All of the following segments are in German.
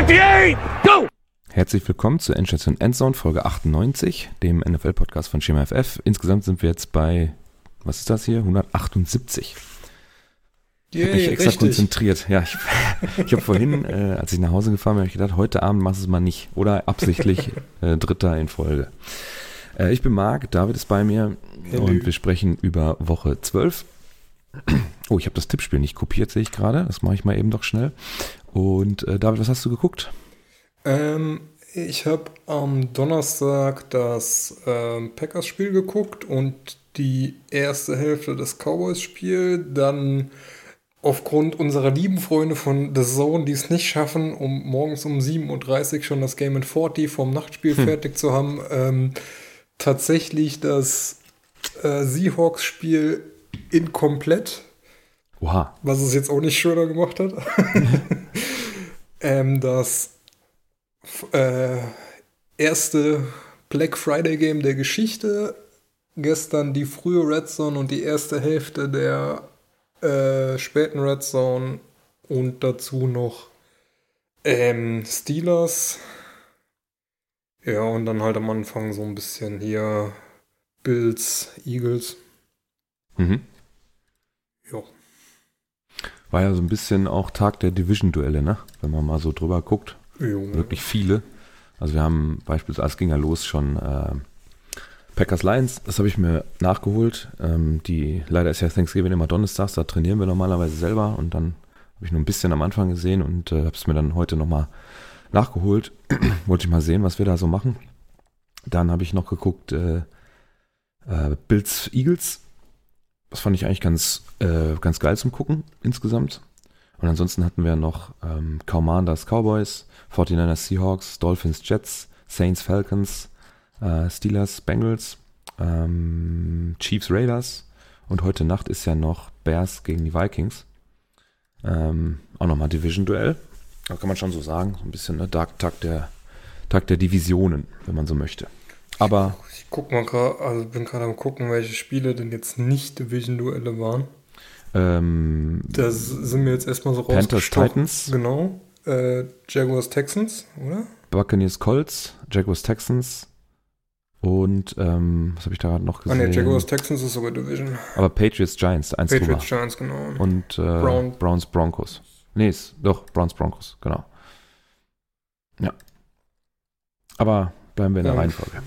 58, go! Herzlich willkommen zur Endstation Endzone Folge 98, dem NFL-Podcast von Schema FF. Insgesamt sind wir jetzt bei, was ist das hier? 178. Ich habe mich extra richtig. konzentriert. Ja, ich, ich habe vorhin, äh, als ich nach Hause gefahren bin, ich gedacht, heute Abend machst du es mal nicht. Oder absichtlich äh, Dritter in Folge. Äh, ich bin Marc, David ist bei mir Hallo. und wir sprechen über Woche 12. Oh, ich habe das Tippspiel nicht kopiert, sehe ich gerade. Das mache ich mal eben doch schnell. Und äh, David, was hast du geguckt? Ähm, ich habe am Donnerstag das ähm, Packers-Spiel geguckt und die erste Hälfte des Cowboys-Spiel. Dann aufgrund unserer lieben Freunde von The Zone, die es nicht schaffen, um morgens um 7.30 Uhr schon das Game in 40 vom Nachtspiel fertig zu haben, ähm, tatsächlich das äh, Seahawks-Spiel inkomplett Oha. was es jetzt auch nicht schöner gemacht hat. ähm, das äh, erste Black Friday Game der Geschichte. Gestern die frühe Red Zone und die erste Hälfte der äh, späten Red Zone. Und dazu noch ähm, Steelers. Ja, und dann halt am Anfang so ein bisschen hier Bills, Eagles. Mhm. War ja so ein bisschen auch Tag der Division-Duelle, ne? Wenn man mal so drüber guckt. Junge. Wirklich viele. Also wir haben beispielsweise, es ging ja los schon äh, Packers Lions, das habe ich mir nachgeholt. Ähm, die, leider ist ja Thanksgiving immer donnerstags, da trainieren wir normalerweise selber und dann habe ich nur ein bisschen am Anfang gesehen und äh, habe es mir dann heute nochmal nachgeholt. Wollte ich mal sehen, was wir da so machen. Dann habe ich noch geguckt, äh, äh, Bills Eagles. Das fand ich eigentlich ganz, äh, ganz geil zum Gucken insgesamt. Und ansonsten hatten wir noch ähm, Commanders Cowboys, 49ers Seahawks, Dolphins Jets, Saints Falcons, äh, Steelers Bengals, ähm, Chiefs Raiders und heute Nacht ist ja noch Bears gegen die Vikings. Ähm, auch nochmal Division-Duell. Da kann man schon so sagen. So ein bisschen ne? Dark Tag der, Tag der Divisionen, wenn man so möchte. Aber guck mal gerade, also bin gerade am gucken, welche Spiele denn jetzt nicht Division-Duelle waren. ähm, Da sind wir jetzt erstmal so Panthers. Titans, Genau. Äh, Jaguars Texans, oder? Buccaneers Colts, Jaguars Texans und ähm, was habe ich da gerade noch Ah gesehen? ne, Jaguars Texans ist sogar Division. Aber Patriots Giants, eins drüber. Patriots Giants, genau. Und äh, Brown. Browns Broncos. Nee, ist, doch, Browns Broncos, genau. Ja. Aber bleiben wir in der Ja. Reihenfolge.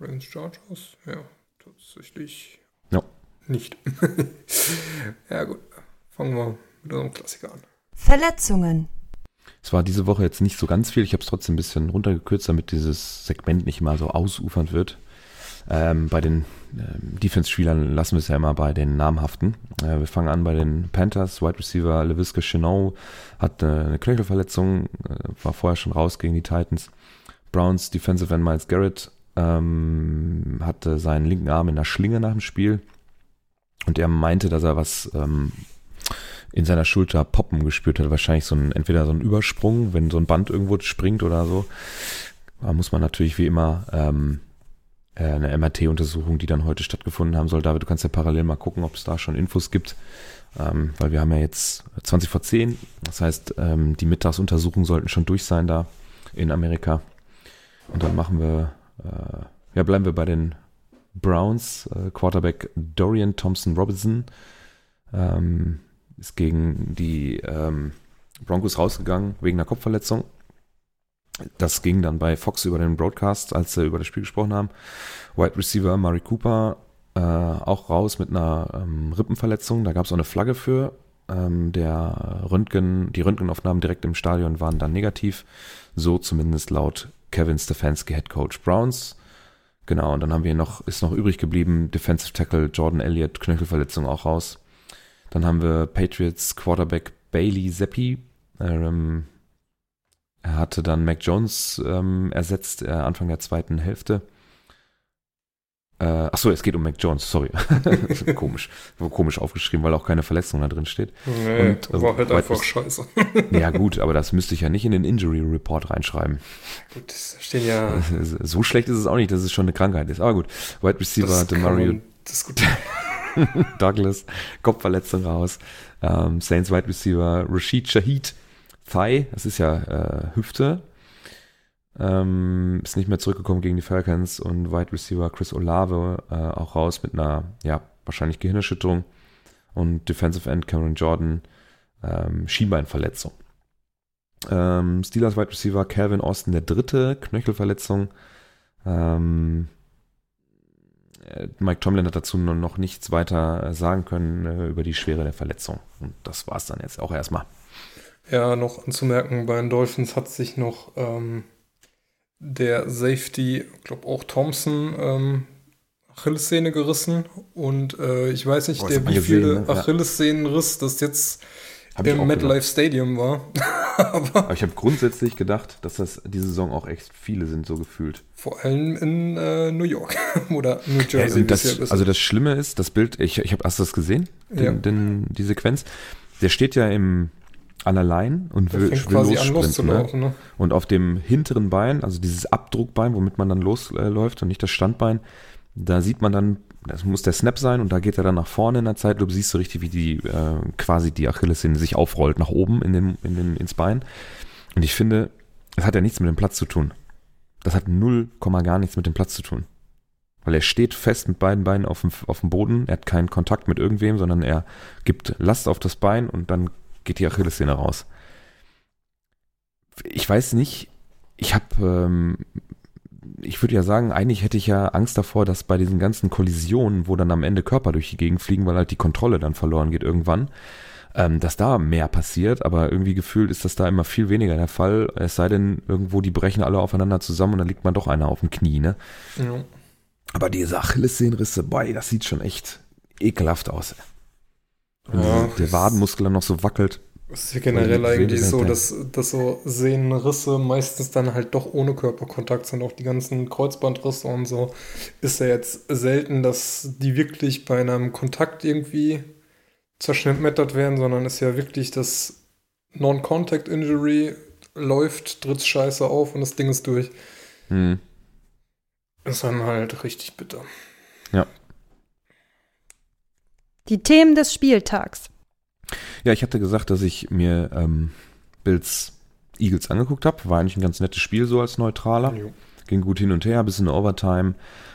Ravens Chargers, ja, tatsächlich Ja. nicht. ja gut, fangen wir mit unserem Klassiker an. Verletzungen. Es war diese Woche jetzt nicht so ganz viel. Ich habe es trotzdem ein bisschen runtergekürzt, damit dieses Segment nicht immer so ausufernd wird. Ähm, bei den ähm, Defense-Spielern lassen wir es ja immer bei den namhaften. Äh, wir fangen an bei den Panthers. Wide Receiver LeVisca Chenault hat äh, eine Knöchelverletzung, äh, war vorher schon raus gegen die Titans. Browns Defensive End Miles Garrett ähm, hatte seinen linken Arm in der Schlinge nach dem Spiel und er meinte, dass er was ähm, in seiner Schulter poppen gespürt hat. Wahrscheinlich so ein, entweder so ein Übersprung, wenn so ein Band irgendwo springt oder so. Da muss man natürlich wie immer ähm, äh, eine MRT-Untersuchung, die dann heute stattgefunden haben soll. David, du kannst ja parallel mal gucken, ob es da schon Infos gibt. Ähm, weil wir haben ja jetzt 20 vor 10. Das heißt, ähm, die Mittagsuntersuchungen sollten schon durch sein da in Amerika. Und dann machen wir, ja, bleiben wir bei den Browns. Äh, Quarterback Dorian Thompson Robinson ähm, ist gegen die ähm, Broncos rausgegangen wegen einer Kopfverletzung. Das ging dann bei Fox über den Broadcast, als sie über das Spiel gesprochen haben. Wide Receiver Murray Cooper äh, auch raus mit einer ähm, Rippenverletzung. Da gab es auch eine Flagge für. Ähm, der Röntgen, die Röntgenaufnahmen direkt im Stadion waren dann negativ. So zumindest laut Kevin Stefanski, Head Coach Browns. Genau, und dann haben wir noch, ist noch übrig geblieben, Defensive Tackle Jordan Elliott, Knöchelverletzung auch raus. Dann haben wir Patriots Quarterback Bailey Zappi. Ähm, er hatte dann Mac Jones ähm, ersetzt, äh, Anfang der zweiten Hälfte. Äh, achso, es geht um Mac Jones, sorry. komisch. Komisch aufgeschrieben, weil auch keine Verletzung da drin steht. Nee, Und, äh, war halt White einfach scheiße. Ja, gut, aber das müsste ich ja nicht in den Injury Report reinschreiben. Gut, da stehen ja. So schlecht ist es auch nicht, dass es schon eine Krankheit ist. Aber gut. Wide Receiver das Demario. Douglas, Kopfverletzung raus. Ähm, Saints Wide Receiver Rashid Shahid, Thigh, das ist ja äh, Hüfte, ähm, ist nicht mehr zurückgekommen gegen die Falcons und Wide Receiver Chris Olave äh, auch raus mit einer, ja, wahrscheinlich Gehirnerschütterung und Defensive End Cameron Jordan ähm, Schienbeinverletzung. Ähm, Steelers Wide Receiver Calvin Austin der dritte, Knöchelverletzung. Ähm, äh, Mike Tomlin hat dazu noch nichts weiter sagen können äh, über die Schwere der Verletzung. Und das war es dann jetzt auch erstmal. Ja, noch anzumerken, bei den Dolphins hat sich noch ähm, der Safety, ich glaube auch Thompson, ähm, Achillessehne gerissen. Und äh, ich weiß nicht, oh, der, wie viele ne? Achillessehnenriss das jetzt hab im MetLife Stadium war. Aber, Aber, ich habe grundsätzlich gedacht, dass das diese Saison auch echt viele sind, so gefühlt. Vor allem in äh, New York oder New Jersey. Ja, das, also das Schlimme ist, das Bild, ich, ich habe, hast du das gesehen? Den, ja. den, die Sequenz? Der steht ja im an der Line und will, will lossprinten. Ne? Ne? Und auf dem hinteren Bein, also dieses Abdruckbein, womit man dann losläuft und nicht das Standbein, da sieht man dann, das muss der Snap sein und da geht er dann nach vorne in der Zeit. Du siehst so richtig, wie die äh, quasi die Achillessehne sich aufrollt nach oben in den, in den, ins Bein. Und ich finde, das hat ja nichts mit dem Platz zu tun. Das hat null Komma gar nichts mit dem Platz zu tun. Weil er steht fest mit beiden Beinen auf dem, auf dem Boden, er hat keinen Kontakt mit irgendwem, sondern er gibt Last auf das Bein und dann geht die Achillessehne raus. Ich weiß nicht, ich habe ähm, ich würde ja sagen, eigentlich hätte ich ja Angst davor, dass bei diesen ganzen Kollisionen, wo dann am Ende Körper durch die Gegend fliegen, weil halt die Kontrolle dann verloren geht irgendwann, ähm, dass da mehr passiert, aber irgendwie gefühlt ist das da immer viel weniger der Fall, es sei denn, irgendwo die brechen alle aufeinander zusammen und dann liegt man doch einer auf dem Knie, ne? Ja. Aber diese Achillessehnenrisse, boy, das sieht schon echt ekelhaft aus. Ja, der Wadenmuskel dann noch so wackelt. Es ist ja generell eigentlich so, dass, dass so Sehnenrisse meistens dann halt doch ohne Körperkontakt sind. Auch die ganzen Kreuzbandrisse und so ist ja jetzt selten, dass die wirklich bei einem Kontakt irgendwie zerschnittmettert werden, sondern ist ja wirklich das Non-Contact-Injury läuft, tritt scheiße auf und das Ding ist durch. Hm. Ist dann halt richtig bitter. Ja. Die Themen des Spieltags. Ja, ich hatte gesagt, dass ich mir ähm, Bills Eagles angeguckt habe. War eigentlich ein ganz nettes Spiel so als Neutraler. Jo. Ging gut hin und her, bis in Overtime.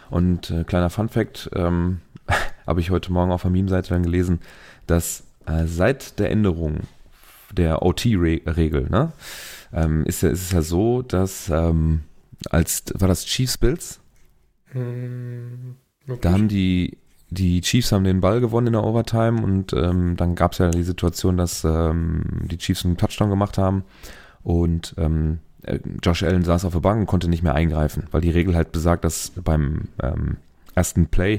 Und äh, kleiner Fun Fact, ähm, habe ich heute Morgen auf der Meme-Seite dann gelesen, dass äh, seit der Änderung der OT-Regel, ne, ähm, ist, ja, ist es ja so, dass ähm, als war das Chiefs Bills? Hm, da haben die die Chiefs haben den Ball gewonnen in der Overtime und ähm, dann gab es ja die Situation, dass ähm, die Chiefs einen Touchdown gemacht haben und ähm, äh, Josh Allen saß auf der Bank und konnte nicht mehr eingreifen, weil die Regel halt besagt, dass beim ähm, ersten Play,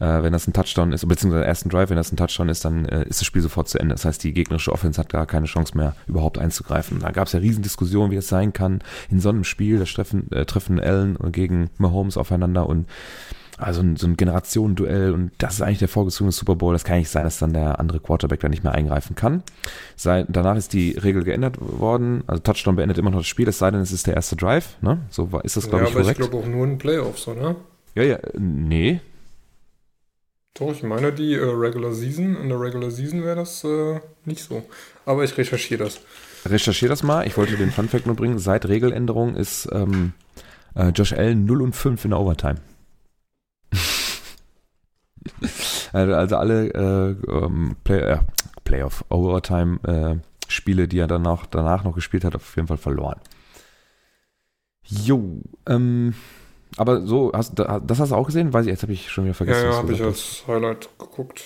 äh, wenn das ein Touchdown ist, beziehungsweise ersten Drive, wenn das ein Touchdown ist, dann äh, ist das Spiel sofort zu Ende. Das heißt, die gegnerische Offense hat gar keine Chance mehr, überhaupt einzugreifen. Da gab es ja Riesendiskussionen, wie es sein kann in so einem Spiel. Da treffen, äh, treffen Allen gegen Mahomes aufeinander und also so ein Generationenduell und das ist eigentlich der vorgezogene Super Bowl. Das kann nicht sein, dass dann der andere Quarterback da nicht mehr eingreifen kann. Sei, danach ist die Regel geändert worden. Also Touchdown beendet immer noch das Spiel, es sei denn, es ist der erste Drive. Ne? So ist das, glaube ja, ich, korrekt. Ja, aber ich glaube auch nur in Playoffs, oder? Ja, ja, nee. Doch, ich meine, die äh, Regular Season, in der Regular Season wäre das äh, nicht so. Aber ich recherchiere das. Recherchiere das mal. Ich wollte den Fun Fact nur bringen. Seit Regeländerung ist ähm, äh, Josh Allen 0 und 5 in der Overtime. Also, also alle äh, ähm, Play, äh, Playoff, Overtime äh, Spiele, die er danach, danach noch gespielt hat, auf jeden Fall verloren. Jo, ähm, aber so, hast, das hast du auch gesehen? Weiß ich, jetzt habe ich schon wieder vergessen. Ja, ja habe ich als Highlight geguckt.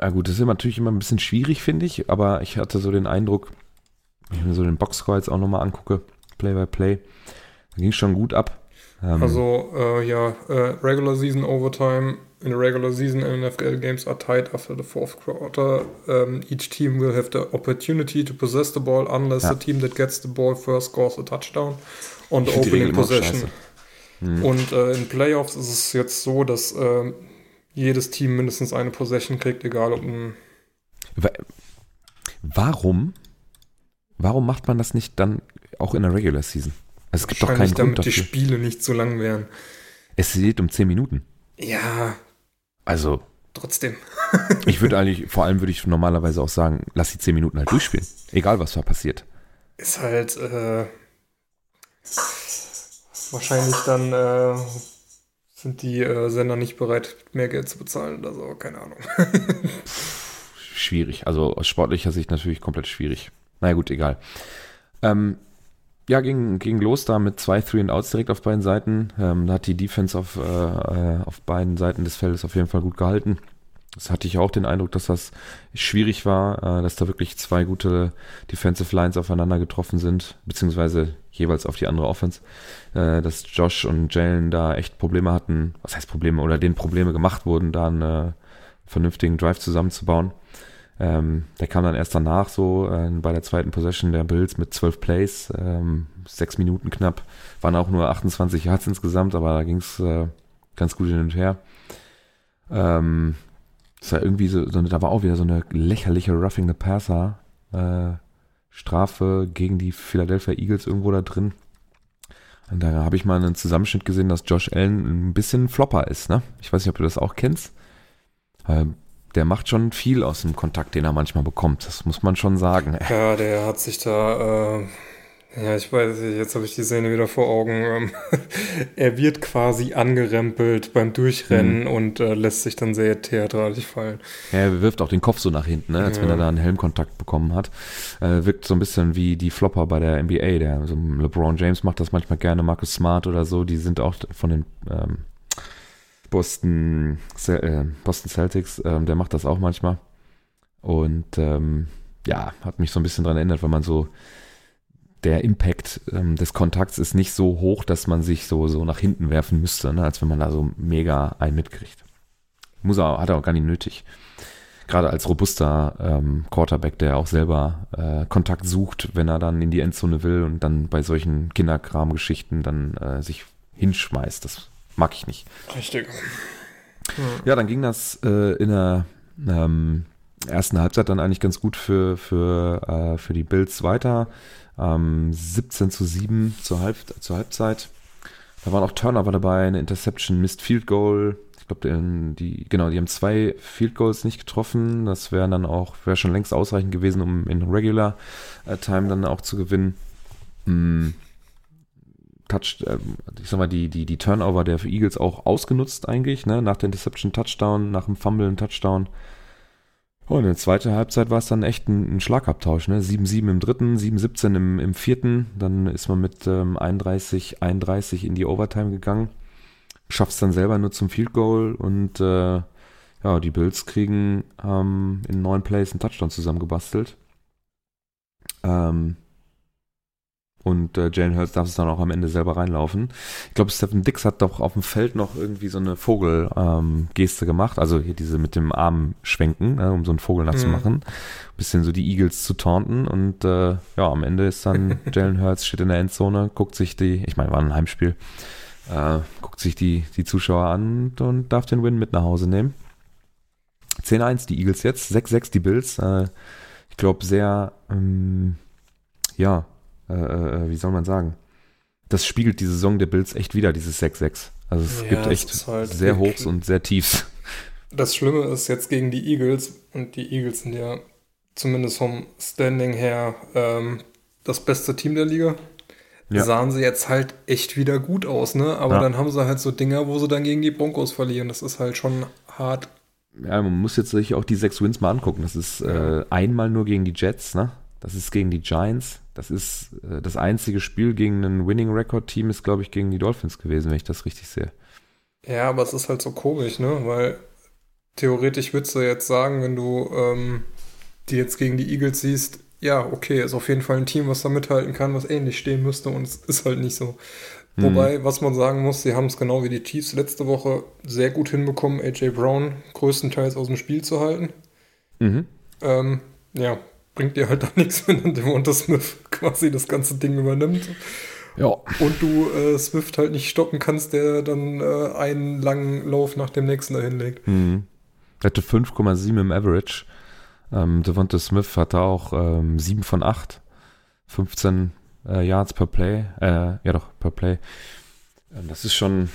Ja gut, das ist natürlich immer ein bisschen schwierig, finde ich, aber ich hatte so den Eindruck, wenn ich mir so den Boxscore jetzt auch nochmal angucke, Play by Play, da ging es schon gut ab. Ähm, also, äh, ja, äh, Regular Season Overtime in the regular season NFL games are tied after the fourth quarter. Um, each team will have the opportunity to possess the ball unless ja. the team that gets the ball first scores a touchdown on the opening possession. Hm. Und äh, in Playoffs ist es jetzt so, dass äh, jedes Team mindestens eine Possession kriegt, egal ob ein. Warum? Warum macht man das nicht dann auch in der Regular Season? Also es gibt doch keinen damit Grund dafür. die Spiele nicht so lang wären. Es geht um 10 Minuten. Ja. Also. Trotzdem. ich würde eigentlich, vor allem würde ich normalerweise auch sagen, lass die 10 Minuten halt durchspielen. Egal, was da passiert. ist halt äh, wahrscheinlich dann äh, sind die äh, Sender nicht bereit, mehr Geld zu bezahlen oder so, keine Ahnung. schwierig. Also aus sportlicher Sicht natürlich komplett schwierig. Naja gut, egal. Ähm, ja, ging, ging los da mit zwei Three and Outs direkt auf beiden Seiten. Ähm, da hat die Defense auf, äh, äh auf beiden Seiten des Feldes auf jeden Fall gut gehalten. Das hatte ich auch den Eindruck, dass das schwierig war, äh, dass da wirklich zwei gute Defensive Lines aufeinander getroffen sind, beziehungsweise jeweils auf die andere Offense, äh, dass Josh und Jalen da echt Probleme hatten, was heißt Probleme, oder denen Probleme gemacht wurden, da einen vernünftigen Drive zusammenzubauen. Ähm, der kam dann erst danach so äh, bei der zweiten Possession der Bills mit zwölf Plays, ähm, sechs Minuten knapp, waren auch nur 28 Yards insgesamt, aber da ging es äh, ganz gut hin und her. Ähm, das war irgendwie so, so, da war auch wieder so eine lächerliche Roughing the Passer äh, Strafe gegen die Philadelphia Eagles irgendwo da drin. Und da habe ich mal einen Zusammenschnitt gesehen, dass Josh Allen ein bisschen Flopper ist. Ne? Ich weiß nicht, ob du das auch kennst. Der macht schon viel aus dem Kontakt, den er manchmal bekommt. Das muss man schon sagen. Ja, der hat sich da, äh, ja, ich weiß nicht, jetzt habe ich die Szene wieder vor Augen. Ähm, er wird quasi angerempelt beim Durchrennen mhm. und äh, lässt sich dann sehr theatralisch fallen. Er wirft auch den Kopf so nach hinten, ne, als ja. wenn er da einen Helmkontakt bekommen hat. Äh, wirkt so ein bisschen wie die Flopper bei der NBA. Der, also LeBron James macht das manchmal gerne, Marcus Smart oder so. Die sind auch von den ähm, Boston, äh, Boston Celtics, ähm, der macht das auch manchmal. Und ähm, ja, hat mich so ein bisschen daran erinnert, weil man so, der Impact ähm, des Kontakts ist nicht so hoch, dass man sich so, so nach hinten werfen müsste, ne, als wenn man da so mega einen mitkriegt. Muss er, hat er auch gar nicht nötig. Gerade als robuster ähm, Quarterback, der auch selber äh, Kontakt sucht, wenn er dann in die Endzone will und dann bei solchen Kinderkram-Geschichten dann äh, sich hinschmeißt. Das Mag ich nicht. Richtig. Ja, dann ging das äh, in der ähm, ersten Halbzeit dann eigentlich ganz gut für, für, äh, für die Bills weiter. Ähm, 17 zu 7 zur, Halb zur Halbzeit. Da waren auch Turnover dabei, eine Interception, Missed Field Goal. Ich glaube, die, genau, die haben zwei Field Goals nicht getroffen. Das wäre dann auch, wäre schon längst ausreichend gewesen, um in Regular äh, Time dann auch zu gewinnen. Hm. Touch, äh, ich sag mal, die, die, die Turnover der Eagles auch ausgenutzt eigentlich, ne? Nach der Interception Touchdown, nach dem Fumble Touchdown. Und in der zweiten Halbzeit war es dann echt ein, ein Schlagabtausch, ne? 7-7 im dritten, 7-17 im, im vierten. Dann ist man mit ähm, 31-31 in die Overtime gegangen. Schafft es dann selber nur zum Field Goal und äh, ja, die Bills kriegen ähm, in neun Plays einen Touchdown zusammengebastelt. Ähm, und äh, Jalen Hurts darf es dann auch am Ende selber reinlaufen. Ich glaube, Stephen Dix hat doch auf dem Feld noch irgendwie so eine Vogel-Geste ähm, gemacht. Also hier diese mit dem Arm schwenken, äh, um so einen Vogel nachzumachen. Mhm. Bisschen so die Eagles zu taunten. Und äh, ja, am Ende ist dann Jalen Hurts steht in der Endzone, guckt sich die, ich meine, war ein Heimspiel, äh, guckt sich die, die Zuschauer an und, und darf den Win mit nach Hause nehmen. 10-1 die Eagles jetzt, 6-6 die Bills. Äh, ich glaube, sehr, ähm, ja, äh, äh, wie soll man sagen, das spiegelt die Saison der Bills echt wieder, dieses 6-6. Also es ja, gibt echt halt sehr Hochs und sehr Tiefs. Das Schlimme ist jetzt gegen die Eagles, und die Eagles sind ja zumindest vom Standing her ähm, das beste Team der Liga. Ja. Sahen sie jetzt halt echt wieder gut aus, ne? Aber ja. dann haben sie halt so Dinger, wo sie dann gegen die Broncos verlieren. Das ist halt schon hart. Ja, man muss jetzt sich auch die sechs Wins mal angucken. Das ist äh, einmal nur gegen die Jets, ne? Das ist gegen die Giants. Das ist äh, das einzige Spiel gegen ein Winning Record Team ist, glaube ich, gegen die Dolphins gewesen, wenn ich das richtig sehe. Ja, aber es ist halt so komisch, ne? Weil theoretisch würdest du jetzt sagen, wenn du ähm, die jetzt gegen die Eagles siehst, ja, okay, ist auf jeden Fall ein Team, was da mithalten kann, was ähnlich stehen müsste und es ist halt nicht so. Mhm. Wobei, was man sagen muss, sie haben es genau wie die Chiefs letzte Woche sehr gut hinbekommen, AJ Brown größtenteils aus dem Spiel zu halten. Mhm. Ähm, ja, bringt dir halt auch nichts, wenn dann Devonta Smith quasi das ganze Ding übernimmt. Ja. Und du äh, Swift halt nicht stoppen kannst, der dann äh, einen langen Lauf nach dem nächsten dahin legt. Mhm. Hatte 5,7 im Average. Ähm, Devonta Smith hatte auch ähm, 7 von 8. 15 äh, Yards per Play. Äh, ja doch, per Play. Ähm, das ist schon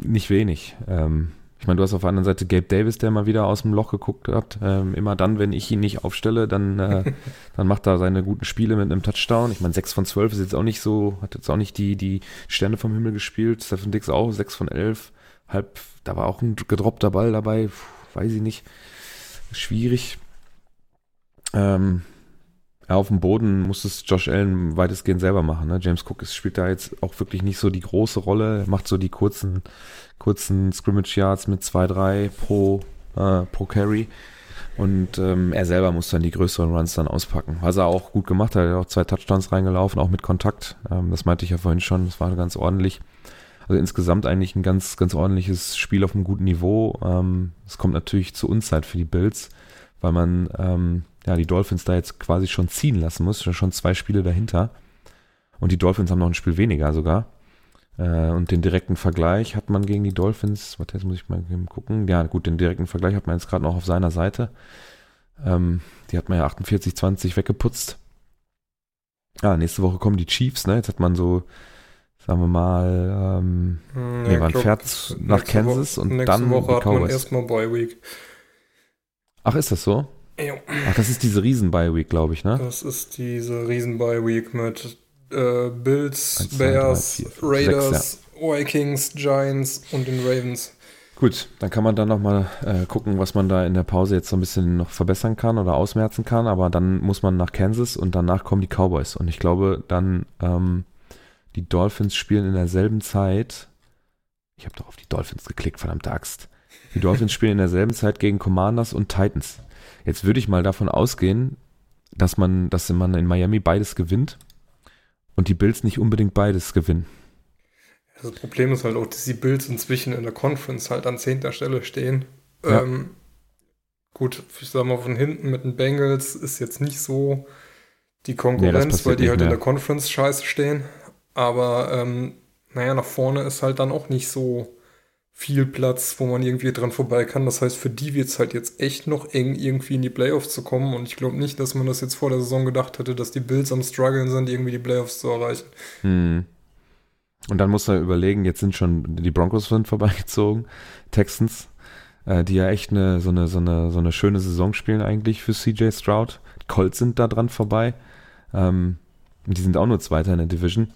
nicht wenig. Ähm, Ich meine, du hast auf der anderen Seite Gabe Davis, der mal wieder aus dem Loch geguckt hat. Ähm, immer dann, wenn ich ihn nicht aufstelle, dann, äh, dann macht er seine guten Spiele mit einem Touchdown. Ich meine, 6 von 12 ist jetzt auch nicht so, hat jetzt auch nicht die, die Sterne vom Himmel gespielt. Stephen Dix auch 6 von 11. Halb, da war auch ein gedroppter Ball dabei. Puh, weiß ich nicht. Schwierig. Ähm, auf dem Boden muss es Josh Allen weitestgehend selber machen. Ne? James Cook ist, spielt da jetzt auch wirklich nicht so die große Rolle, er macht so die kurzen, kurzen Scrimmage Yards mit 2-3 pro, äh, pro Carry. Und ähm, er selber muss dann die größeren Runs dann auspacken. Was er auch gut gemacht hat, er hat auch zwei Touchdowns reingelaufen, auch mit Kontakt. Ähm, das meinte ich ja vorhin schon, das war ganz ordentlich. Also insgesamt eigentlich ein ganz, ganz ordentliches Spiel auf einem guten Niveau. Ähm, es kommt natürlich zur Unzeit für die Bills, weil man ähm, ja, die Dolphins da jetzt quasi schon ziehen lassen muss. Schon zwei Spiele dahinter. Und die Dolphins haben noch ein Spiel weniger sogar. Äh, und den direkten Vergleich hat man gegen die Dolphins, warte, jetzt muss ich mal gucken. Ja, gut, den direkten Vergleich hat man jetzt gerade noch auf seiner Seite. Ähm, die hat man ja 48-20 weggeputzt. Ja, nächste Woche kommen die Chiefs, ne? Jetzt hat man so, sagen wir mal, ähm, hm, ja, nee, man glaub, fährt nach Kansas Woche, und dann Woche hat man erstmal Bye Week. Ach, ist das so? Ach, das ist diese Riesen-Bye-Week, glaube ich, ne? Das ist diese Riesen-Bye-Week mit äh, Bills, 1, 2, Bears, 3, 4, Raiders, 6, ja. Vikings, Giants und den Ravens. Gut, dann kann man dann nochmal äh, gucken, was man da in der Pause jetzt so ein bisschen noch verbessern kann oder ausmerzen kann. Aber dann muss man nach Kansas und danach kommen die Cowboys. Und ich glaube, dann ähm, die Dolphins spielen in derselben Zeit. Ich habe doch auf die Dolphins geklickt, verdammte Axt. Die Dolphins spielen in derselben Zeit gegen Commanders und Titans. Jetzt würde ich mal davon ausgehen, dass man, dass man in Miami beides gewinnt und die Bills nicht unbedingt beides gewinnen. Das Problem ist halt auch, dass die Bills inzwischen in der Conference halt an zehnter Stelle stehen. Ja. Ähm, gut, ich sag mal, von hinten mit den Bengals ist jetzt nicht so die Konkurrenz, nee, weil die halt mehr. in der Conference scheiße stehen. Aber ähm, naja, nach vorne ist halt dann auch nicht so viel Platz, wo man irgendwie dran vorbei kann. Das heißt, für die wird es halt jetzt echt noch eng, irgendwie in die Playoffs zu kommen. Und ich glaube nicht, dass man das jetzt vor der Saison gedacht hätte, dass die Bills am struggeln sind, irgendwie die Playoffs zu erreichen. Hm. Und dann muss er überlegen, jetzt sind schon die Broncos sind vorbeigezogen, Texans, äh, die ja echt eine, so, eine, so, eine, so eine schöne Saison spielen eigentlich für CJ Stroud. Colts sind da dran vorbei. Ähm, die sind auch nur Zweiter in der Division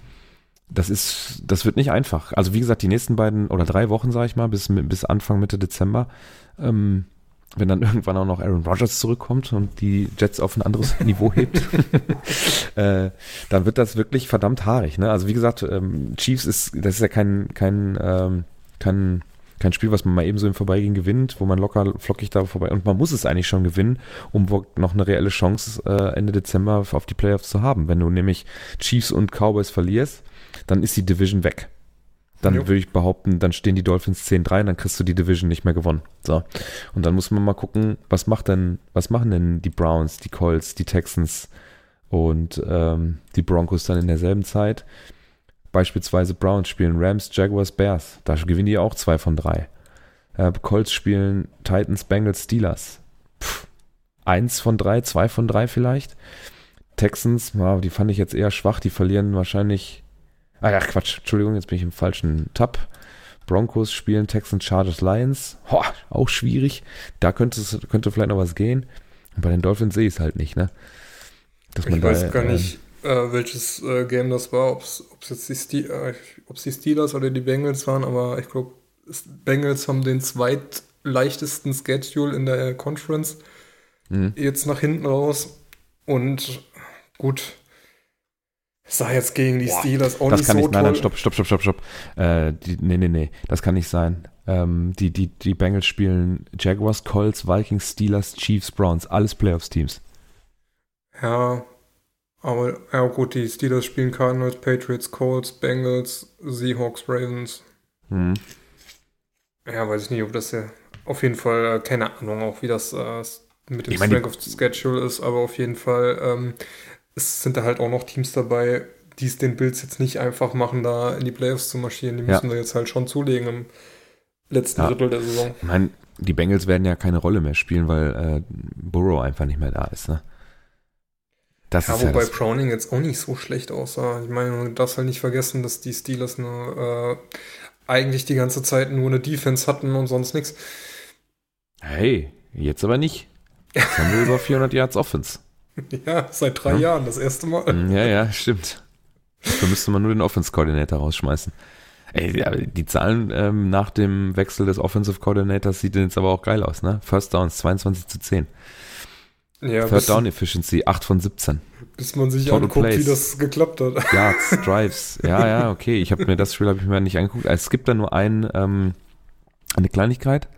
das ist, das wird nicht einfach. Also wie gesagt, die nächsten beiden oder drei Wochen, sage ich mal, bis, bis Anfang Mitte Dezember, ähm, wenn dann irgendwann auch noch Aaron Rodgers zurückkommt und die Jets auf ein anderes Niveau hebt, äh, dann wird das wirklich verdammt haarig. Ne? Also wie gesagt, ähm, Chiefs ist, das ist ja kein, kein, ähm, kein, kein Spiel, was man mal eben so im Vorbeigehen gewinnt, wo man locker flockig da vorbei und man muss es eigentlich schon gewinnen, um noch eine reelle Chance äh, Ende Dezember auf die Playoffs zu haben. Wenn du nämlich Chiefs und Cowboys verlierst, dann ist die Division weg. Dann würde ich behaupten, dann stehen die Dolphins 10-3 und dann kriegst du die Division nicht mehr gewonnen. So. Und dann muss man mal gucken, was macht denn, was machen denn die Browns, die Colts, die Texans und ähm, die Broncos dann in derselben Zeit? Beispielsweise Browns spielen Rams, Jaguars, Bears. Da gewinnen die auch zwei von drei. Äh, Colts spielen Titans, Bengals, Steelers. Pff, eins von drei, zwei von drei vielleicht. Texans, ja, die fand ich jetzt eher schwach. Die verlieren wahrscheinlich Ah ja, Quatsch, Entschuldigung, jetzt bin ich im falschen Tab. Broncos spielen Texans, Chargers, Lions. Ho, auch schwierig. Da könnte, es, könnte vielleicht noch was gehen. Und bei den Dolphins sehe ich es halt nicht, ne? Dass man ich da, weiß gar äh, nicht, äh, welches äh, Game das war, ob es jetzt die, Ste äh, die Steelers oder die Bengals waren, aber ich glaube, Bengals haben den zweitleichtesten Schedule in der Conference. Mhm. Jetzt nach hinten raus. Und gut, sah jetzt gegen die Boah, Steelers auch das nicht kann so nicht, Nein, nein, stopp, stopp, stopp, stopp, stopp. Äh, die, nee, nee, nee, das kann nicht sein. Ähm, die, die, die Bengals spielen Jaguars, Colts, Vikings, Steelers, Chiefs, Browns, alles Playoffs-Teams. Ja, aber ja gut, die Steelers spielen Cardinals, Patriots, Colts, Bengals, Seahawks, Ravens. Hm. Ja, weiß ich nicht, ob das ja auf jeden Fall, äh, keine Ahnung, auch wie das äh, mit dem Strength of the Schedule ist, aber auf jeden Fall ähm, es sind da halt auch noch Teams dabei, die es den Bills jetzt nicht einfach machen, da in die Playoffs zu marschieren. Die müssen ja. da jetzt halt schon zulegen im letzten ja. Drittel der Saison. Ich meine, die Bengals werden ja keine Rolle mehr spielen, weil äh, Burrow einfach nicht mehr da ist, ne? Das ja, ist wobei ja Browning jetzt auch nicht so schlecht aussah. Ich meine, du darfst halt nicht vergessen, dass die Steelers eine äh, eigentlich die ganze Zeit nur eine Defense hatten und sonst nichts. Hey, jetzt aber nicht. Jetzt haben wir über 400 Yards Offense. Ja, seit drei Ja. Jahren, das erste Mal. Ja, ja, stimmt. Da müsste man nur den Offense-Coordinator rausschmeißen. Ey, ja, die Zahlen ähm, nach dem Wechsel des Offensive Coordinators sieht jetzt aber auch geil aus, ne? First Downs 22 zu 10. Ja, Third Down Efficiency 8 von 17. bis man sich Total anguckt, wie Plays. das geklappt hat. Yards, Drives. Ja, ja, okay. Ich habe mir das Spiel habe ich mir nicht angeguckt. Es gibt da nur ein, ähm, eine Kleinigkeit.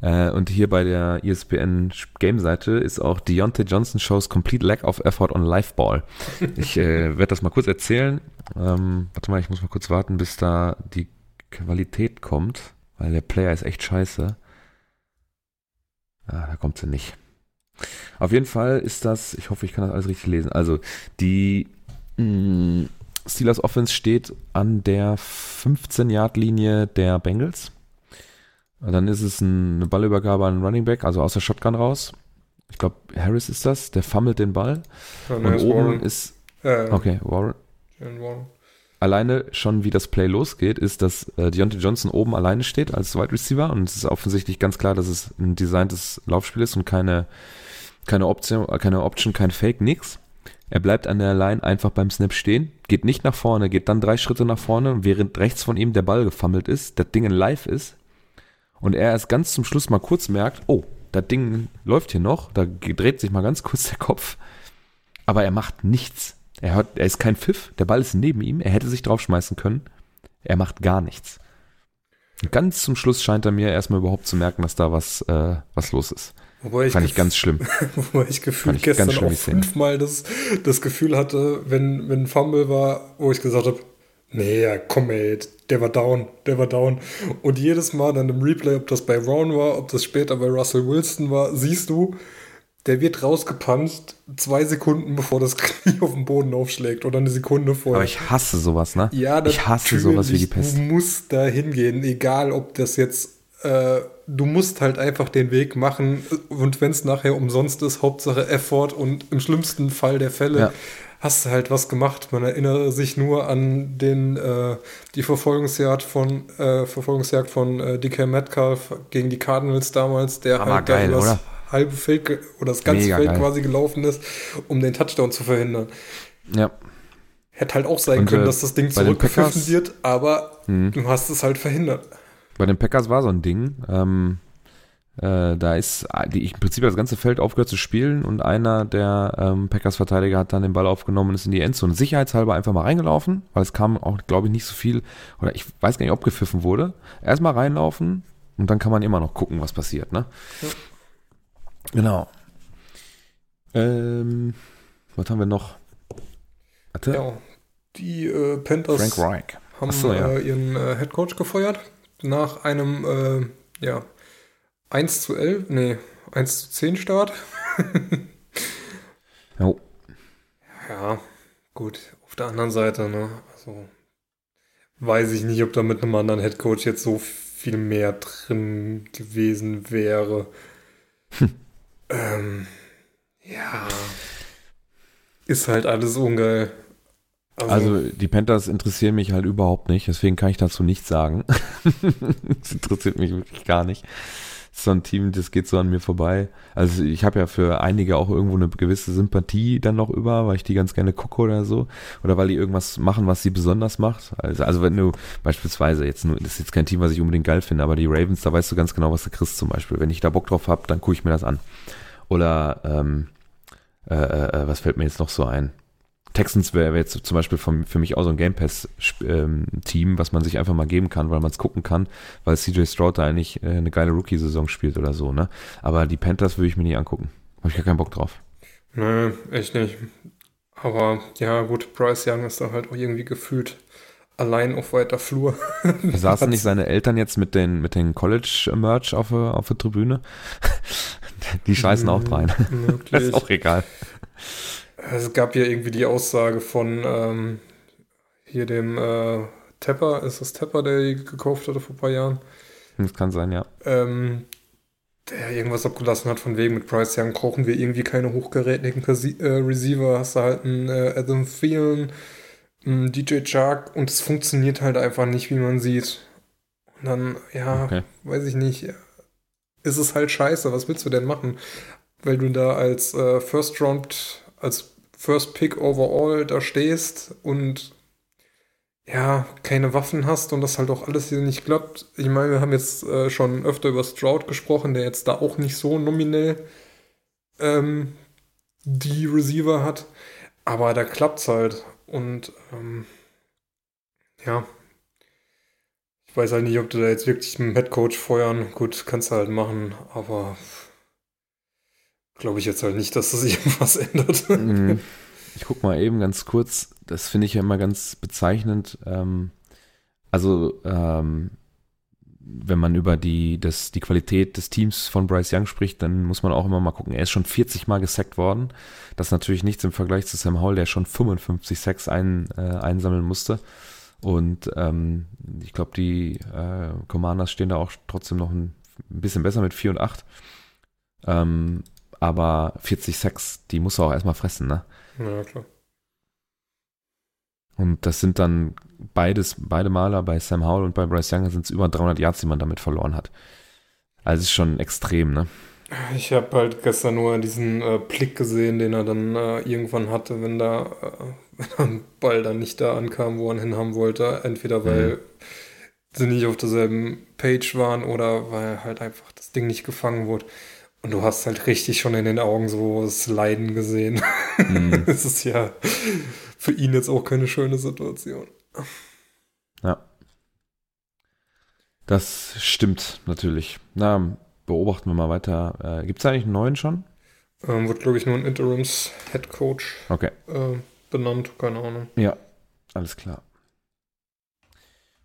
Äh, und hier bei der ESPN Game-Seite ist auch Deontay Johnson shows complete lack of effort on live ball. Ich äh, werde das mal kurz erzählen. Ähm, warte mal, ich muss mal kurz warten, bis da die Qualität kommt, weil der Player ist echt scheiße. Ah, da kommt sie nicht. Auf jeden Fall ist das, ich hoffe, ich kann das alles richtig lesen. Also, die mh, Steelers Offense steht an der 15-Yard-Linie der Bengals. Dann ist es ein, eine Ballübergabe an den Running Back, also aus der Shotgun raus. Ich glaube, Harris ist das, der fummelt den Ball. Ja, Und oben Warren. ist, Äh, okay, Warren. Warren. Alleine schon, wie das Play losgeht, ist, dass äh, Deontay Johnson oben alleine steht als Wide Receiver und es ist offensichtlich ganz klar, dass es ein designtes Laufspiel ist und keine, keine Option, äh, keine Option, kein Fake, nix. Er bleibt an der Line einfach beim Snap stehen, geht nicht nach vorne, geht dann drei Schritte nach vorne, während rechts von ihm der Ball gefummelt ist, das Ding in live ist und er erst ganz zum Schluss mal kurz merkt, oh, das Ding läuft hier noch, da dreht sich mal ganz kurz der Kopf, aber er macht nichts. Er, hört, er ist kein Pfiff, der Ball ist neben ihm, er hätte sich draufschmeißen können, er macht gar nichts. Und ganz zum Schluss scheint er mir erstmal überhaupt zu merken, dass da was, äh, was los ist. Wobei ich, Fand ich ganz schlimm. wobei ich gefühlt gestern auch fünfmal das, das Gefühl hatte, wenn, wenn ein Fumble war, wo ich gesagt habe, nee, ja, komm ey, der war down, der war down. Und jedes Mal dann im Replay, ob das bei Ron war, ob das später bei Russell Wilson war, siehst du, der wird rausgepuncht, zwei Sekunden bevor das Knie auf dem Boden aufschlägt oder eine Sekunde vorher. Aber ich hasse sowas, ne? Ja, ich hasse sowas wie die Pest. Du musst da hingehen, egal ob das jetzt, äh, du musst halt einfach den Weg machen und wenn es nachher umsonst ist, Hauptsache Effort und im schlimmsten Fall der Fälle Ja. Hast du halt was gemacht. Man erinnere sich nur an den, äh, die Verfolgungsjagd von, äh, Verfolgungsjagd von äh, DK Metcalf gegen die Cardinals damals, der Hammer halt da geil, übers oder? halbe Feld oder das ganze Mega Feld geil. quasi gelaufen ist, um den Touchdown zu verhindern. Ja, Hätte halt auch sein Und, können, äh, dass das Ding zurückgepfiffen wird, aber Mhm. du hast es halt verhindert. Bei den Packers war so ein Ding. Ähm, äh, da ist die, im Prinzip das ganze Feld aufgehört zu spielen und einer der ähm, Packers-Verteidiger hat dann den Ball aufgenommen und ist in die Endzone sicherheitshalber einfach mal reingelaufen, weil es kam auch, glaube ich, nicht so viel, oder ich weiß gar nicht, ob gepfiffen wurde. Erstmal reinlaufen und dann kann man immer noch gucken, was passiert, ne? Ja. Genau. Ähm, was haben wir noch? Warte. Ja, die äh, Panthers haben so, ja. äh, ihren äh, Headcoach gefeuert nach einem äh, ja, 1 zu 11, nee, 1 zu 10 Start. Jo. Ja, gut, auf der anderen Seite, ne, also weiß ich nicht, ob da mit einem anderen Headcoach jetzt so viel mehr drin gewesen wäre. ähm, ja, ist halt alles ungeil. Also die Panthers interessieren mich halt überhaupt nicht, deswegen kann ich dazu nichts sagen. das interessiert mich wirklich gar nicht. So ein Team, das geht so an mir vorbei. Also ich habe ja für einige auch irgendwo eine gewisse Sympathie dann noch über, weil ich die ganz gerne gucke oder so. Oder weil die irgendwas machen, was sie besonders macht. Also, also wenn du beispielsweise jetzt nur, das ist jetzt kein Team, was ich unbedingt geil finde, aber die Ravens, da weißt du ganz genau, was du kriegst zum Beispiel. Wenn ich da Bock drauf habe, dann gucke ich mir das an. Oder ähm, äh, äh, was fällt mir jetzt noch so ein? Texans wäre wär jetzt zum Beispiel vom, für mich auch so ein Game Pass-Team, was man sich einfach mal geben kann, weil man es gucken kann, weil CJ Stroud da eigentlich äh, eine geile Rookie-Saison spielt oder so, ne? Aber die Panthers würde ich mir nicht angucken. Habe ich gar keinen Bock drauf. Nee, echt nicht. Aber ja, gut, Bryce Young ist da halt auch irgendwie gefühlt allein auf weiter Flur. Saßen nicht seine Eltern jetzt mit den, mit den College-Merch auf, der- auf der Tribüne? die scheißen auch rein. Das Möglich. ist auch egal. Es gab ja irgendwie die Aussage von ähm, hier dem äh, Tepper, ist das Tepper, der die gekauft hatte vor ein paar Jahren, Das kann sein, ja. ähm, der irgendwas abgelassen hat von wegen mit Bryce Young brauchen wir irgendwie keine hochgerätigen äh, Receiver, hast du halt einen äh, Adam Thielen, einen DJ Chark und es funktioniert halt einfach nicht, wie man sieht. Und dann, ja, okay. weiß ich nicht, ist es halt scheiße. Was willst du denn machen? Weil du da als äh, First Round, als First Pick overall da stehst und ja, keine Waffen hast und das halt auch alles hier nicht klappt. Ich meine, wir haben jetzt äh, schon öfter über Stroud gesprochen, der jetzt da auch nicht so nominell ähm, die Receiver hat. Aber da klappt's halt. Und ähm, ja, ich weiß halt nicht, ob du da jetzt wirklich einen Headcoach feuern. Gut, kannst du halt machen, aber glaube ich jetzt halt nicht, dass das irgendwas ändert. Mhm. Ich guck mal eben ganz kurz. Das finde ich ja immer ganz bezeichnend. Ähm, also ähm, wenn man über die, das, die Qualität des Teams von Bryce Young spricht, dann muss man auch immer mal gucken. Er ist schon 40 Mal gesackt worden. Das ist natürlich nichts im Vergleich zu Sam Howell, der schon 55 Sacks ein, äh, einsammeln musste. Und ähm, ich glaube, die äh, Commanders stehen da auch trotzdem noch ein, bisschen besser mit 4 und 8. Ähm, aber 40 Sacks, die muss er auch erstmal fressen, ne? Ja, klar. Und das sind dann beides, beide Maler bei Sam Howell und bei Bryce Young sind es über 300 Yards, die man damit verloren hat. Also ist schon extrem, ne? Ich habe halt gestern nur diesen äh, Blick gesehen, den er dann äh, irgendwann hatte, wenn da äh, wenn der Ball dann nicht da ankam, wo er ihn haben wollte. Entweder weil mhm. sie nicht auf derselben Page waren oder weil halt einfach das Ding nicht gefangen wurde. Und du hast halt richtig schon in den Augen so das Leiden gesehen. Mhm. das ist ja für ihn jetzt auch keine schöne Situation. Ja. Das stimmt natürlich. Na, beobachten wir mal weiter. Äh, Gibt es eigentlich einen neuen schon? Ähm, wird, glaube ich, nur ein Interims-Head-Coach okay. äh, benannt. Keine Ahnung. Ja, alles klar.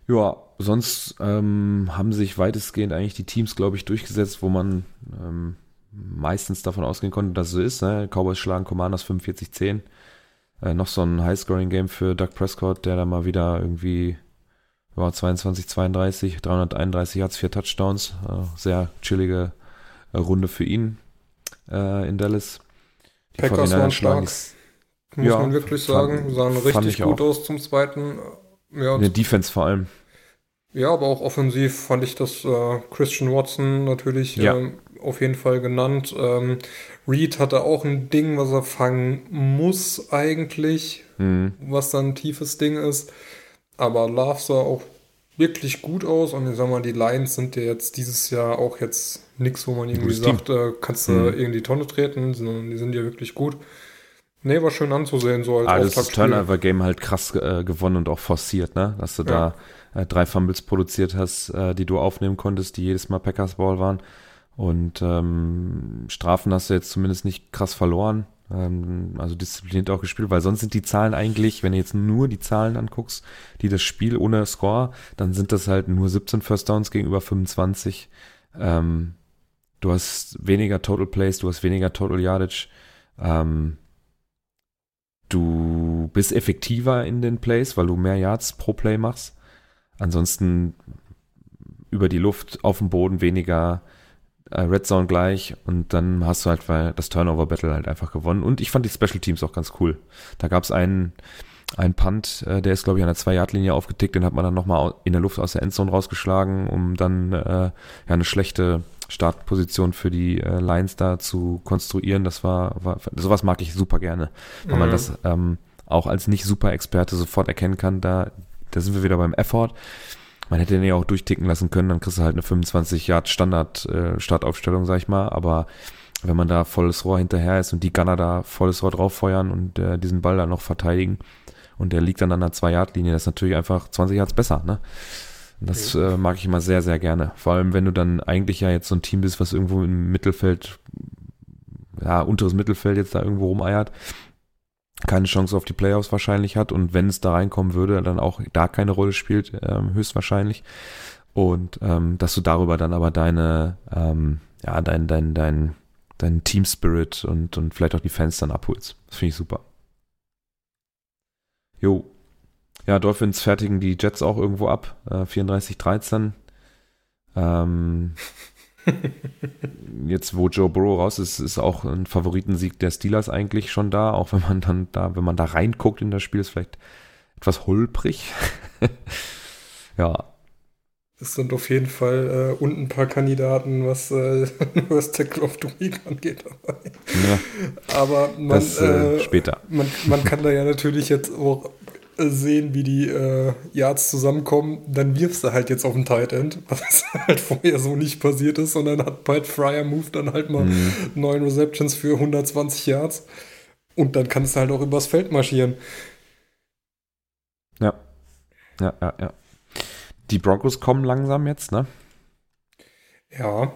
Ja, sonst ähm, haben sich weitestgehend eigentlich die Teams, glaube ich, durchgesetzt, wo man ähm, meistens davon ausgehen konnte, dass es so ist. Ne? Cowboys schlagen Commanders 45-10. Äh, noch so ein High-Scoring-Game für Doug Prescott, der da mal wieder irgendwie war 22, 32, 331 Yards, vier Touchdowns. Äh, sehr chillige äh, Runde für ihn äh, in Dallas. Die Packers waren stark, muss ja, man wirklich sagen. Fand, Sahen richtig gut auch. aus zum zweiten. Ja, in der Defense vor allem. Ja, aber auch offensiv fand ich das äh, Christian Watson natürlich ja. ähm, auf jeden Fall genannt. Ähm, Reed hatte auch ein Ding, was er fangen muss eigentlich, mhm. was dann ein tiefes Ding ist. Aber Love sah auch wirklich gut aus und ich sag mal, die Lions sind ja jetzt dieses Jahr auch jetzt nichts, wo man irgendwie sagt, äh, kannst du mhm. irgendwie die Tonne treten, sondern die sind ja wirklich gut. Nee, war schön anzusehen, so als ah, das Turnover-Game halt krass äh, gewonnen und auch forciert, ne? Dass du ja. da äh, drei Fumbles produziert hast, äh, die du aufnehmen konntest, die jedes Mal Packers Ball waren. Und ähm, Strafen hast du jetzt zumindest nicht krass verloren. Ähm, also diszipliniert auch gespielt, weil sonst sind die Zahlen eigentlich, wenn du jetzt nur die Zahlen anguckst, die das Spiel ohne Score, dann sind das halt nur 17 First Downs gegenüber 25. Ähm, du hast weniger Total Plays, du hast weniger Total Yardage. Ähm, du bist effektiver in den Plays, weil du mehr Yards pro Play machst. Ansonsten über die Luft auf dem Boden weniger Red Zone gleich und dann hast du halt das Turnover Battle halt einfach gewonnen. Und ich fand die Special Teams auch ganz cool. Da gab es einen, einen Punt, äh, der ist, glaube ich, an der Zwei-Yard-Linie aufgetickt, den hat man dann nochmal in der Luft aus der Endzone rausgeschlagen, um dann äh, ja eine schlechte Startposition für die äh, Lions da zu konstruieren. Das war, war sowas mag ich super gerne, weil mhm. man das ähm, auch als nicht super Experte sofort erkennen kann. Da, da sind wir wieder beim Effort. Man hätte den ja auch durchticken lassen können, dann kriegst du halt eine 25 Yard Standard äh, Startaufstellung, sag ich mal, aber wenn man da volles Rohr hinterher ist und die Gunner da volles Rohr drauf feuern und äh, diesen Ball dann noch verteidigen und der liegt dann an der 2-Yard-Linie, das ist natürlich einfach 20 Yards besser, ne? Das äh, mag ich immer sehr, sehr gerne. Vor allem, wenn du dann eigentlich ja jetzt so ein Team bist, was irgendwo im Mittelfeld, ja, unteres Mittelfeld jetzt da irgendwo rumeiert, keine Chance auf die Playoffs wahrscheinlich hat und wenn es da reinkommen würde, dann auch da keine Rolle spielt, ähm, höchstwahrscheinlich. Und ähm, dass du darüber dann aber deine, ähm, ja, dein, dein, dein, dein Team Spirit und, und vielleicht auch die Fans dann abholst. Das finde ich super. Jo. Ja, Dolphins fertigen die Jets auch irgendwo ab. Äh, 34-13. Ähm, jetzt, wo Joe Burrow raus ist, ist auch ein Favoritensieg der Steelers eigentlich schon da, auch wenn man dann da, wenn man da reinguckt in das Spiel, ist vielleicht etwas holprig. ja. Es sind auf jeden Fall äh, und ein paar Kandidaten, was äh, Worst Tackle of the Week angeht dabei. Ja, Aber man, das, äh, später. Man, man kann da ja natürlich jetzt auch sehen, wie die äh, Yards zusammenkommen, dann wirfst du halt jetzt auf den Tight End, was halt vorher so nicht passiert ist, und dann hat Pat Fryer Move dann halt mal mhm. neun Receptions für 120 Yards und dann kannst du halt auch übers Feld marschieren. Ja. Ja, ja, ja. Die Broncos kommen langsam jetzt, ne? Ja.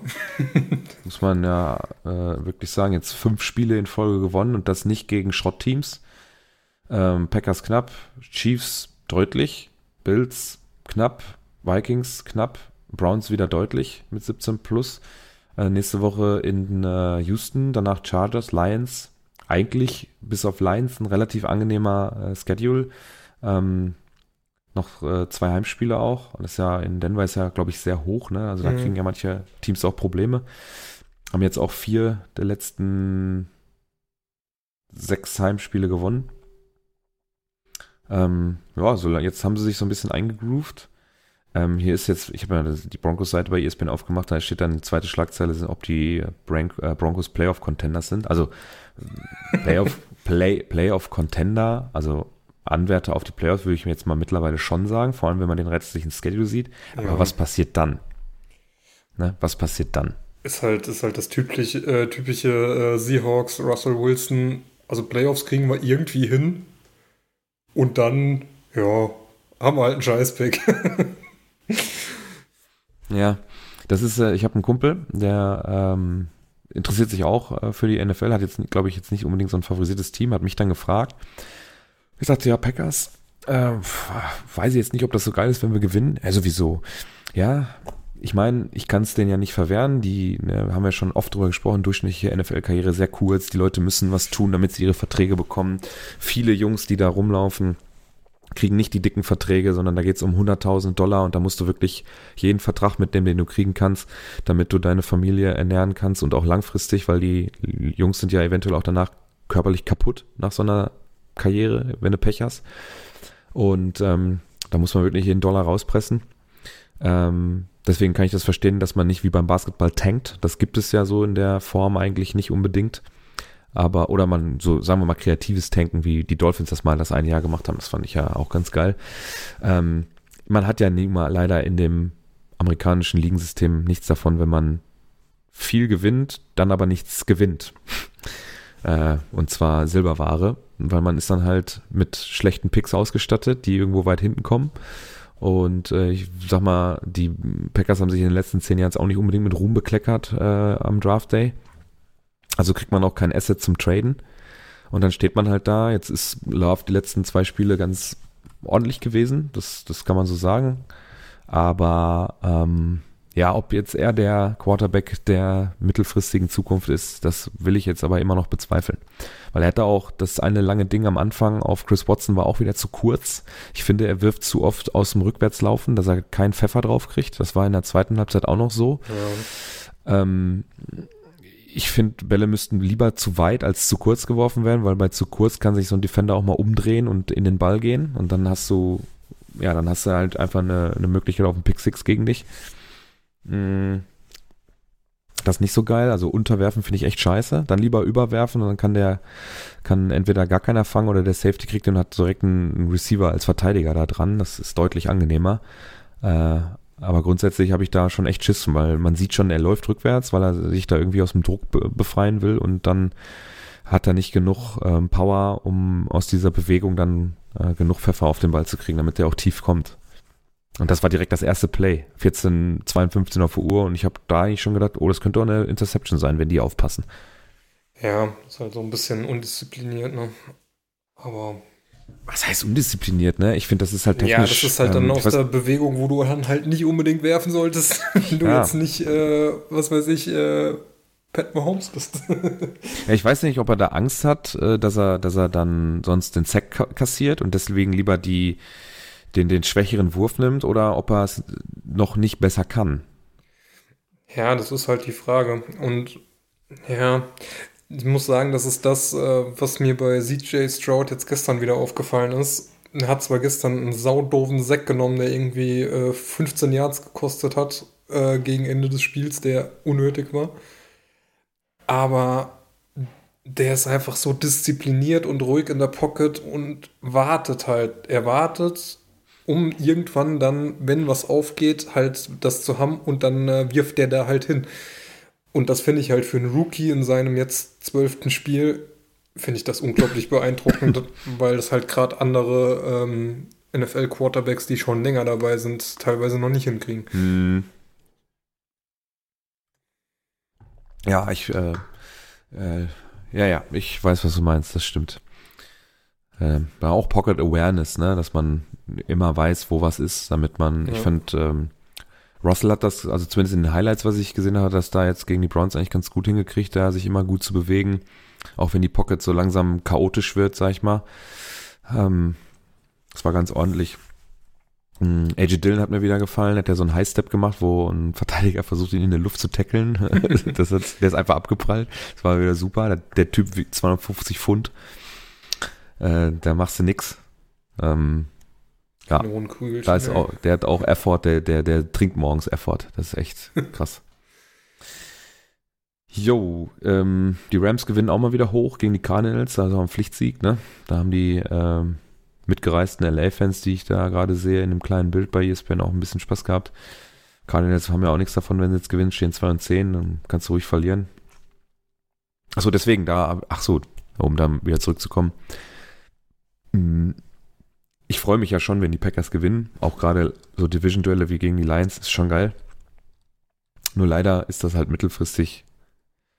Muss man ja äh, wirklich sagen, jetzt fünf Spiele in Folge gewonnen und das nicht gegen Schrottteams. Ähm, Packers knapp, Chiefs deutlich, Bills knapp, Vikings knapp, Browns wieder deutlich mit 17 plus. Äh, nächste Woche in äh, Houston, danach Chargers, Lions. Eigentlich bis auf Lions ein relativ angenehmer äh, Schedule. Ähm, noch äh, zwei Heimspiele auch. Und das ist ja in Denver ist ja, glaube ich, sehr hoch. Ne? Also da mhm. kriegen ja manche Teams auch Probleme. Haben jetzt auch vier der letzten sechs Heimspiele gewonnen. Ähm, ja, so, jetzt haben sie sich so ein bisschen eingegroovt. Ähm, hier ist jetzt, ich habe ja die Broncos-Seite bei ESPN aufgemacht, da steht dann die zweite Schlagzeile, ob die Bron äh, Broncos Playoff-Contenders sind. Also Playoff, Play, Playoff-Contender, also Anwärter auf die Playoffs würde ich mir jetzt mal mittlerweile schon sagen, vor allem wenn man den restlichen Schedule sieht. Aber ja. was passiert dann? Ne? Was passiert dann? Ist halt, ist halt das typisch, äh, typische äh, Seahawks, Russell Wilson. Also Playoffs kriegen wir irgendwie hin. Und dann, ja, haben wir halt einen Scheißpick. ja, das ist, äh, ich habe einen Kumpel, der ähm, interessiert sich auch äh, für die NFL, hat jetzt, glaube ich, jetzt nicht unbedingt so ein favorisiertes Team, hat mich dann gefragt. Ich sagte, ja, Packers, äh, weiß ich jetzt nicht, ob das so geil ist, wenn wir gewinnen. Ja, sowieso. Ja, ich meine, ich kann es denen ja nicht verwehren. Die ne, haben ja schon oft drüber gesprochen, durchschnittliche NFL-Karriere sehr kurz. Die Leute müssen was tun, damit sie ihre Verträge bekommen. Viele Jungs, die da rumlaufen, kriegen nicht die dicken Verträge, sondern da geht es um 100.000 Dollar und da musst du wirklich jeden Vertrag mitnehmen, den du kriegen kannst, damit du deine Familie ernähren kannst und auch langfristig, weil die Jungs sind ja eventuell auch danach körperlich kaputt nach so einer Karriere, wenn du Pech hast. Und ähm, da muss man wirklich jeden Dollar rauspressen. Ähm, Deswegen kann ich das verstehen, dass man nicht wie beim Basketball tankt. Das gibt es ja so in der Form eigentlich nicht unbedingt. Aber, oder man, so sagen wir mal, kreatives Tanken, wie die Dolphins das mal das eine Jahr gemacht haben. Das fand ich ja auch ganz geil. Ähm, man hat ja nie mal leider in dem amerikanischen Ligensystem nichts davon, wenn man viel gewinnt, dann aber nichts gewinnt. äh, und zwar Silberware, weil man ist dann halt mit schlechten Picks ausgestattet, die irgendwo weit hinten kommen. Und äh, ich sag mal, die Packers haben sich in den letzten zehn Jahren auch nicht unbedingt mit Ruhm bekleckert äh, am Draft Day. Also kriegt man auch kein Asset zum Traden. Und dann steht man halt da. Jetzt ist Love die letzten zwei Spiele ganz ordentlich gewesen. Das, das kann man so sagen. Aber ähm, ja, ob jetzt er der Quarterback der mittelfristigen Zukunft ist, das will ich jetzt aber immer noch bezweifeln. Weil er hatte auch das eine lange Ding am Anfang auf Chris Watson war auch wieder zu kurz. Ich finde, er wirft zu oft aus dem Rückwärtslaufen, dass er keinen Pfeffer drauf kriegt. Das war in der zweiten Halbzeit auch noch so. Ja. Ähm, ich finde, Bälle müssten lieber zu weit als zu kurz geworfen werden, weil bei zu kurz kann sich so ein Defender auch mal umdrehen und in den Ball gehen. Und dann hast du, ja, dann hast du halt einfach eine, eine Möglichkeit auf einen Pick Six gegen dich. Mm. Das ist nicht so geil. Also unterwerfen finde ich echt scheiße. Dann lieber überwerfen und dann kann der, kann entweder gar keiner fangen oder der Safety kriegt und hat direkt einen Receiver als Verteidiger da dran. Das ist deutlich angenehmer. Äh, aber grundsätzlich habe ich da schon echt Schiss, weil man sieht schon, er läuft rückwärts, weil er sich da irgendwie aus dem Druck be befreien will und dann hat er nicht genug ähm, Power, um aus dieser Bewegung dann äh, genug Pfeffer auf den Ball zu kriegen, damit er auch tief kommt. Und das war direkt das erste Play. 14, 52 auf der Uhr und ich habe da eigentlich schon gedacht, oh, das könnte auch eine Interception sein, wenn die aufpassen. Ja, ist halt so ein bisschen undiszipliniert, ne? Aber. Was heißt undiszipliniert, ne? Ich finde, das ist halt technisch. Ja, das ist halt dann ähm, aus der Bewegung, wo du dann halt nicht unbedingt werfen solltest, wenn du ja. jetzt nicht, äh, was weiß ich, äh, Pat Mahomes bist. ja, ich weiß nicht, ob er da Angst hat, äh, dass er, dass er dann sonst den Sack kassiert und deswegen lieber die, den, den schwächeren Wurf nimmt oder ob er es noch nicht besser kann. Ja, das ist halt die Frage. Und ja, ich muss sagen, das ist das, äh, was mir bei CJ Stroud jetzt gestern wieder aufgefallen ist. er hat zwar gestern einen saudoofen Sack genommen, der irgendwie äh, 15 Yards gekostet hat äh, gegen Ende des Spiels, der unnötig war. Aber der ist einfach so diszipliniert und ruhig in der Pocket und wartet halt. Er wartet, um irgendwann dann, wenn was aufgeht, halt das zu haben und dann äh, wirft der da halt hin. Und das finde ich halt für einen Rookie in seinem jetzt zwölften Spiel, finde ich das unglaublich beeindruckend, weil das halt gerade andere ähm, NFL-Quarterbacks, die schon länger dabei sind, teilweise noch nicht hinkriegen. Hm. Ja, ich, äh, äh, ja, ja, ich weiß, was du meinst, das stimmt. Äh, auch Pocket Awareness, ne, dass man immer weiß, wo was ist, damit man, ja. ich fand, ähm, Russell hat das, also zumindest in den Highlights, was ich gesehen habe, dass da jetzt gegen die Browns eigentlich ganz gut hingekriegt, da sich immer gut zu bewegen, auch wenn die Pocket so langsam chaotisch wird, sag ich mal. Ähm, das war ganz ordentlich. Hm, AJ Dillon hat mir wieder gefallen, hat ja so einen High-Step gemacht, wo ein Verteidiger versucht, ihn in der Luft zu tackeln. das hat, der ist einfach abgeprallt. Das war wieder super. Der, der Typ wiegt 250 Pfund. Äh, da machst du nix. Ähm, ja, da ist auch, der hat auch Effort, der, der, der trinkt morgens Effort. Das ist echt krass. Jo, ähm, die Rams gewinnen auch mal wieder hoch gegen die Cardinals, also ein Pflichtsieg, ne? Da haben die ähm, mitgereisten LA-Fans, die ich da gerade sehe, in dem kleinen Bild bei ESPN auch ein bisschen Spaß gehabt. Cardinals haben ja auch nichts davon, wenn sie jetzt gewinnen, stehen 2 und 10, dann kannst du ruhig verlieren. Achso, deswegen da, ach so, um da wieder zurückzukommen. Ich freue mich ja schon, wenn die Packers gewinnen. Auch gerade so Division-Duelle wie gegen die Lions ist schon geil. Nur leider ist das halt mittelfristig,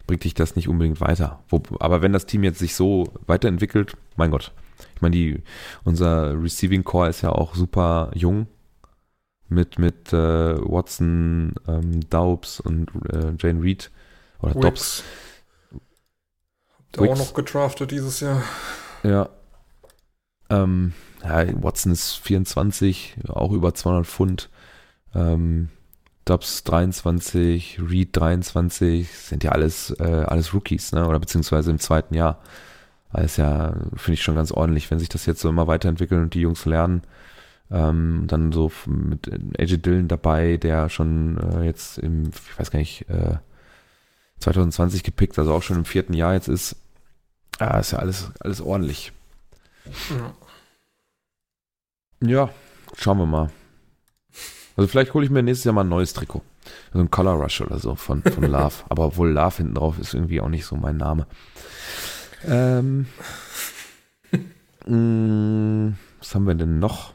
bringt dich das nicht unbedingt weiter. Wo, aber wenn das Team jetzt sich so weiterentwickelt, mein Gott. Ich meine, die, unser Receiving Core ist ja auch super jung. Mit, mit äh, Watson, ähm, Daubs und äh, Jane Reed. Oder. Dobbs. Habt ihr auch noch getraftet dieses Jahr? Ja. Ähm, ja, Watson ist 24, auch über 200 Pfund. Ähm, Dubs 23, Reed 23, sind ja alles, äh, alles Rookies, ne? Oder beziehungsweise im zweiten Jahr. Alles ja, finde ich schon ganz ordentlich, wenn sich das jetzt so immer weiterentwickelt und die Jungs lernen. Ähm, dann so mit AJ Dillon dabei, der schon äh, jetzt im, ich weiß gar nicht, äh, 2020 gepickt, also auch schon im vierten Jahr jetzt ist. Ja, ist ja alles, alles ordentlich. Ja. Schauen wir mal. Also vielleicht hole ich mir nächstes Jahr mal ein neues Trikot. So ein Color Rush oder so von, von Love. Aber obwohl Love hinten drauf ist irgendwie auch nicht so mein Name. Ähm, mh, mm, was haben wir denn noch?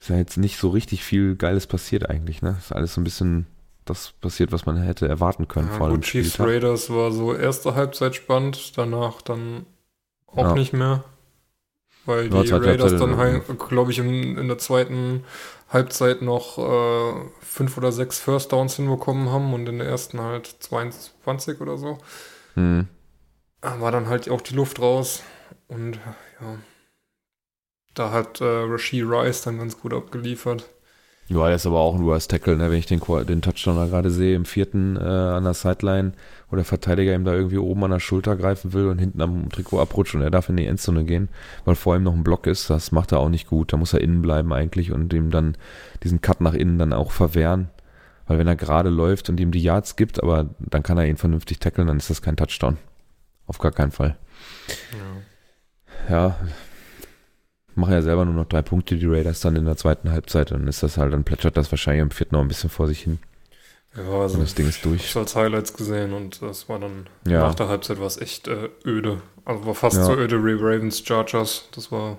Ist ja jetzt nicht so richtig viel Geiles passiert eigentlich, ne? Ist alles so ein bisschen das passiert, was man hätte erwarten können ja, vor allem. Chiefs Raiders war so erste Halbzeit spannend, danach dann auch ja. nicht mehr. Weil die ja, Raiders dann, halt, glaube ich, in, in, der zweiten Halbzeit noch äh, fünf oder sechs First Downs hinbekommen haben und in der ersten halt 22 oder so. Hm. War dann halt auch die Luft raus und ja, da hat äh, Rasheed Rice dann ganz gut abgeliefert. Ja, er ist aber auch ein Worst Tackle, ne? wenn ich den, den Touchdown da gerade sehe, im vierten äh, an der Sideline, wo der Verteidiger ihm da irgendwie oben an der Schulter greifen will und hinten am Trikot abrutscht und er darf in die Endzone gehen, weil vor ihm noch ein Block ist, das macht er auch nicht gut. Da muss er innen bleiben eigentlich und ihm dann diesen Cut nach innen dann auch verwehren. Weil wenn er gerade läuft und ihm die Yards gibt, aber dann kann er ihn vernünftig tackeln, dann ist das kein Touchdown. Auf gar keinen Fall. Ja, ja machen ja selber nur noch drei Punkte, die Raiders dann in der zweiten Halbzeit. Dann ist das halt, dann plätschert das wahrscheinlich im vierten noch ein bisschen vor sich hin. Ja, also und das Ding ist durch. Ich habe als Highlights gesehen und das war dann ja. nach der Halbzeit war es echt äh, öde. Also war fast ja. so öde wie Ravens Chargers. Das war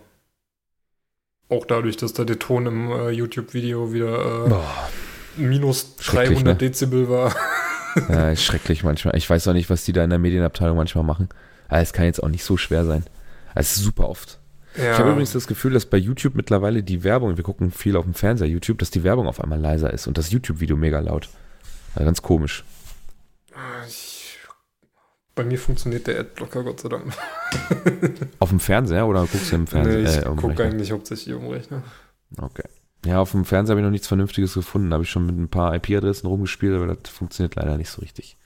auch dadurch, dass da der Ton im äh, YouTube-Video wieder äh, minus 300 ne? Dezibel war. ja, schrecklich manchmal. Ich weiß auch nicht, was die da in der Medienabteilung manchmal machen. Aber es kann jetzt auch nicht so schwer sein. Es ist super oft. Ja. Ich habe übrigens das Gefühl, dass bei YouTube mittlerweile die Werbung, wir gucken viel auf dem Fernseher YouTube, dass die Werbung auf einmal leiser ist und das YouTube-Video mega laut. Ja, ganz komisch. Ich, bei mir funktioniert der Adblocker, Gott sei Dank. auf dem Fernseher oder guckst du im Fernseher? Nee, ich äh, gucke eigentlich hauptsächlich um Rechner. Okay. Ja, auf dem Fernseher habe ich noch nichts Vernünftiges gefunden. Da habe ich schon mit ein paar IP-Adressen rumgespielt, aber das funktioniert leider nicht so richtig.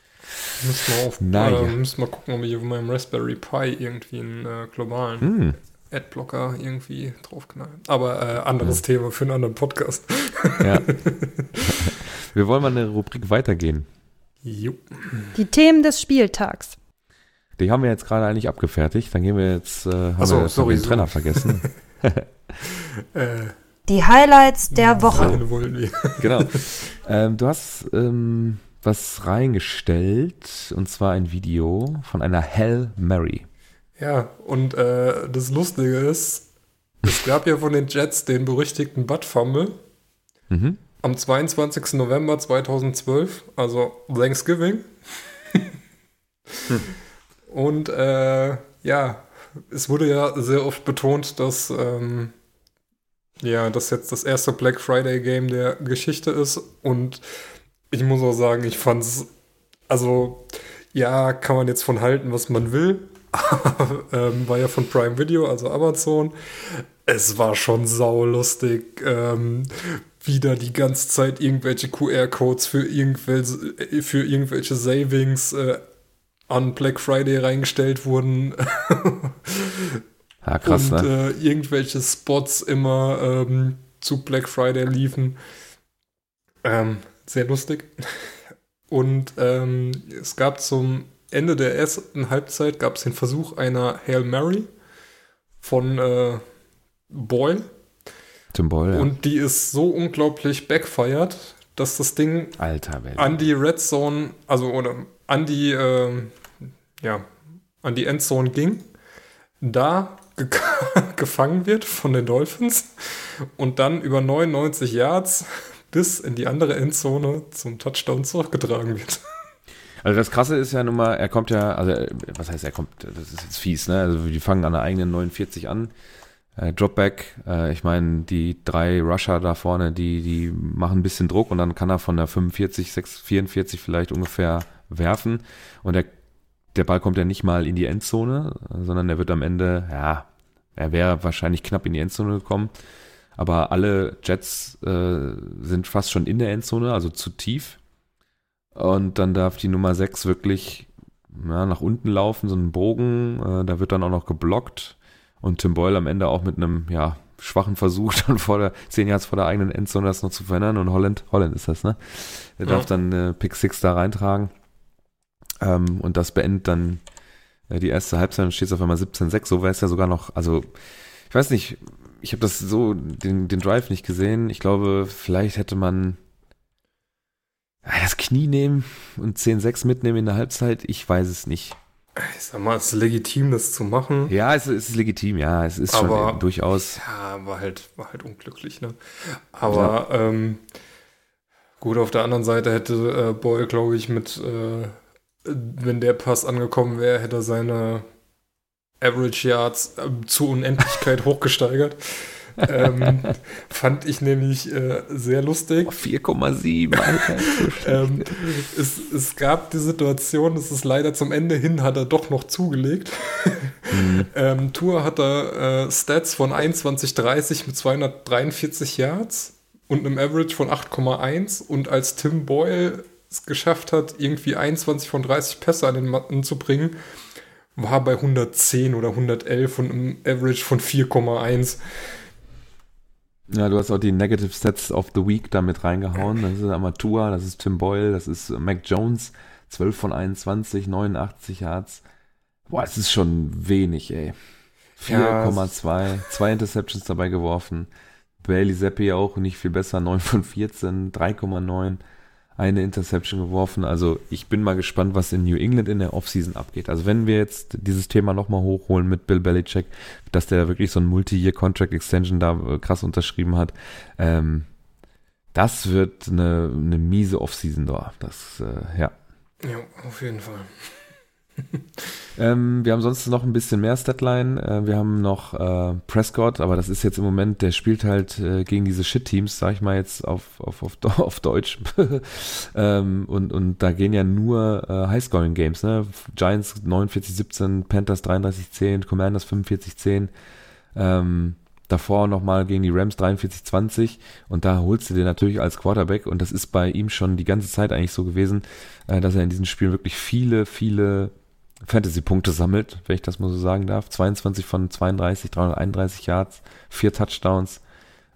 Müssen wir, auf, naja. äh, müssen wir gucken, ob ich auf meinem Raspberry Pi irgendwie einen äh, globalen. Hm. Adblocker irgendwie draufknallen. Aber äh, anderes ja. Thema für einen anderen Podcast. Ja. Wir wollen mal eine Rubrik weitergehen. Jo. Die Themen des Spieltags. Die haben wir jetzt gerade eigentlich abgefertigt. Dann gehen wir jetzt, äh, haben so, wir jetzt sorry, den Trainer vergessen. äh, Die Highlights der Woche. genau. Ähm, du hast ähm, was reingestellt, und zwar ein Video von einer Hell Mary. Ja, und äh, das Lustige ist, es gab ja von den Jets den berüchtigten Butt Fumble mhm. am 22. November 2012, also Thanksgiving. hm. Und äh, ja, es wurde ja sehr oft betont, dass ähm, ja, das jetzt das erste Black Friday Game der Geschichte ist. Und ich muss auch sagen, ich fand es, also ja, kann man jetzt von halten, was man will. ähm, war ja von Prime Video, also Amazon. Es war schon saulustig. Ähm, wieder die ganze Zeit irgendwelche QR-Codes für irgendwelche, für irgendwelche Savings äh, an Black Friday reingestellt wurden. ja, krass, und ne? äh, irgendwelche Spots immer ähm, zu Black Friday liefen. Ähm, sehr lustig. Und ähm, es gab zum Ende der ersten Halbzeit gab es den Versuch einer Hail Mary von äh, Boyle. Tim Boyle. Ja. Und die ist so unglaublich backfired, dass das Ding Alter, Welt. an die Red Zone, also oder an die, äh, ja, an die Endzone ging, da ge gefangen wird von den Dolphins und dann über 99 Yards bis in die andere Endzone zum Touchdown zurückgetragen wird. Also das Krasse ist ja nun mal, er kommt ja, also was heißt er kommt, das ist jetzt fies, ne? Also die fangen an der eigenen 49 an. Äh, Dropback, äh, ich meine, die drei Rusher da vorne, die, die machen ein bisschen Druck und dann kann er von der 45, 6, 44 vielleicht ungefähr werfen und der, der Ball kommt ja nicht mal in die Endzone, sondern er wird am Ende, ja, er wäre wahrscheinlich knapp in die Endzone gekommen, aber alle Jets äh, sind fast schon in der Endzone, also zu tief und dann darf die Nummer 6 wirklich ja, nach unten laufen, so einen Bogen, äh, da wird dann auch noch geblockt und Tim Boyle am Ende auch mit einem, ja, schwachen Versuch dann vor der, zehn Yards vor der eigenen Endzone das noch zu verändern und Holland, Holland ist das, ne? Der ja. darf dann äh, Pick 6 da reintragen. Ähm, und das beendet dann äh, die erste Halbzeit und steht es auf einmal 17-6. So wäre es ja sogar noch, also ich weiß nicht, ich habe das so, den, den Drive nicht gesehen. Ich glaube, vielleicht hätte man das Knie nehmen und 10-6 mitnehmen in der Halbzeit. Ich weiß es nicht. Ich sag mal, es ist legitim, das zu machen. Ja, es, es ist legitim, ja. Es ist aber, schon durchaus. Ja, war halt, war halt unglücklich, ne? Aber ja. ähm, gut, auf der anderen Seite hätte äh, Boy, glaube ich, mit äh, wenn der Pass angekommen wäre, hätte er seine Average Yards äh, zur Unendlichkeit hochgesteigert. Ähm, fand ich nämlich äh, sehr lustig. 4,7, Alter. ähm, es, es, gab die Situation, es ist leider zum Ende hin, hat er doch noch zugelegt. Mhm. ähm, Tour hat er äh, Stats von 21,30 mit 243 Yards und einem Average von 8,1 und als Tim Boyle es geschafft hat, irgendwie 21 von 30 Pässe an den Matten zu bringen, war bei 110 oder 111 und einem Average von 4,1. Ja, du hast auch die Negative Stats of the Week damit reingehauen. Das ist Amatua, das ist Tim Boyle, das ist Mac Jones, 12 von 21, 89 Yards. Boah, das ist schon wenig, ey. 4,2, ja, zwei Interceptions dabei geworfen. Bailey Zappi auch nicht viel besser, 9 von 14, 3,9 eine Interception geworfen. Also ich bin mal gespannt, was in New England in der Offseason abgeht. Also wenn wir jetzt dieses Thema nochmal hochholen mit Bill Belichick, dass der wirklich so ein Multi-Year-Contract-Extension da äh, krass unterschrieben hat, ähm, das wird eine, eine miese Offseason da. Das, äh, ja. Ja, auf jeden Fall ähm, wir haben sonst noch ein bisschen mehr Statline. Äh, wir haben noch äh, Prescott, aber das ist jetzt im Moment, der spielt halt äh, gegen diese Shit-Teams, sag ich mal jetzt auf, auf, auf, auf Deutsch. ähm, und, und da gehen ja nur äh, Highscoring-Games, ne? Giants 49-17, Panthers 33-10, Commanders 45-10. Ähm, davor nochmal gegen die Rams 43-20 und da holst du dir natürlich als Quarterback und das ist bei ihm schon die ganze Zeit eigentlich so gewesen, äh, dass er in diesen Spielen wirklich viele, viele Fantasy-Punkte sammelt, wenn ich das mal so sagen darf. 22 von 32, 331 Yards, vier Touchdowns,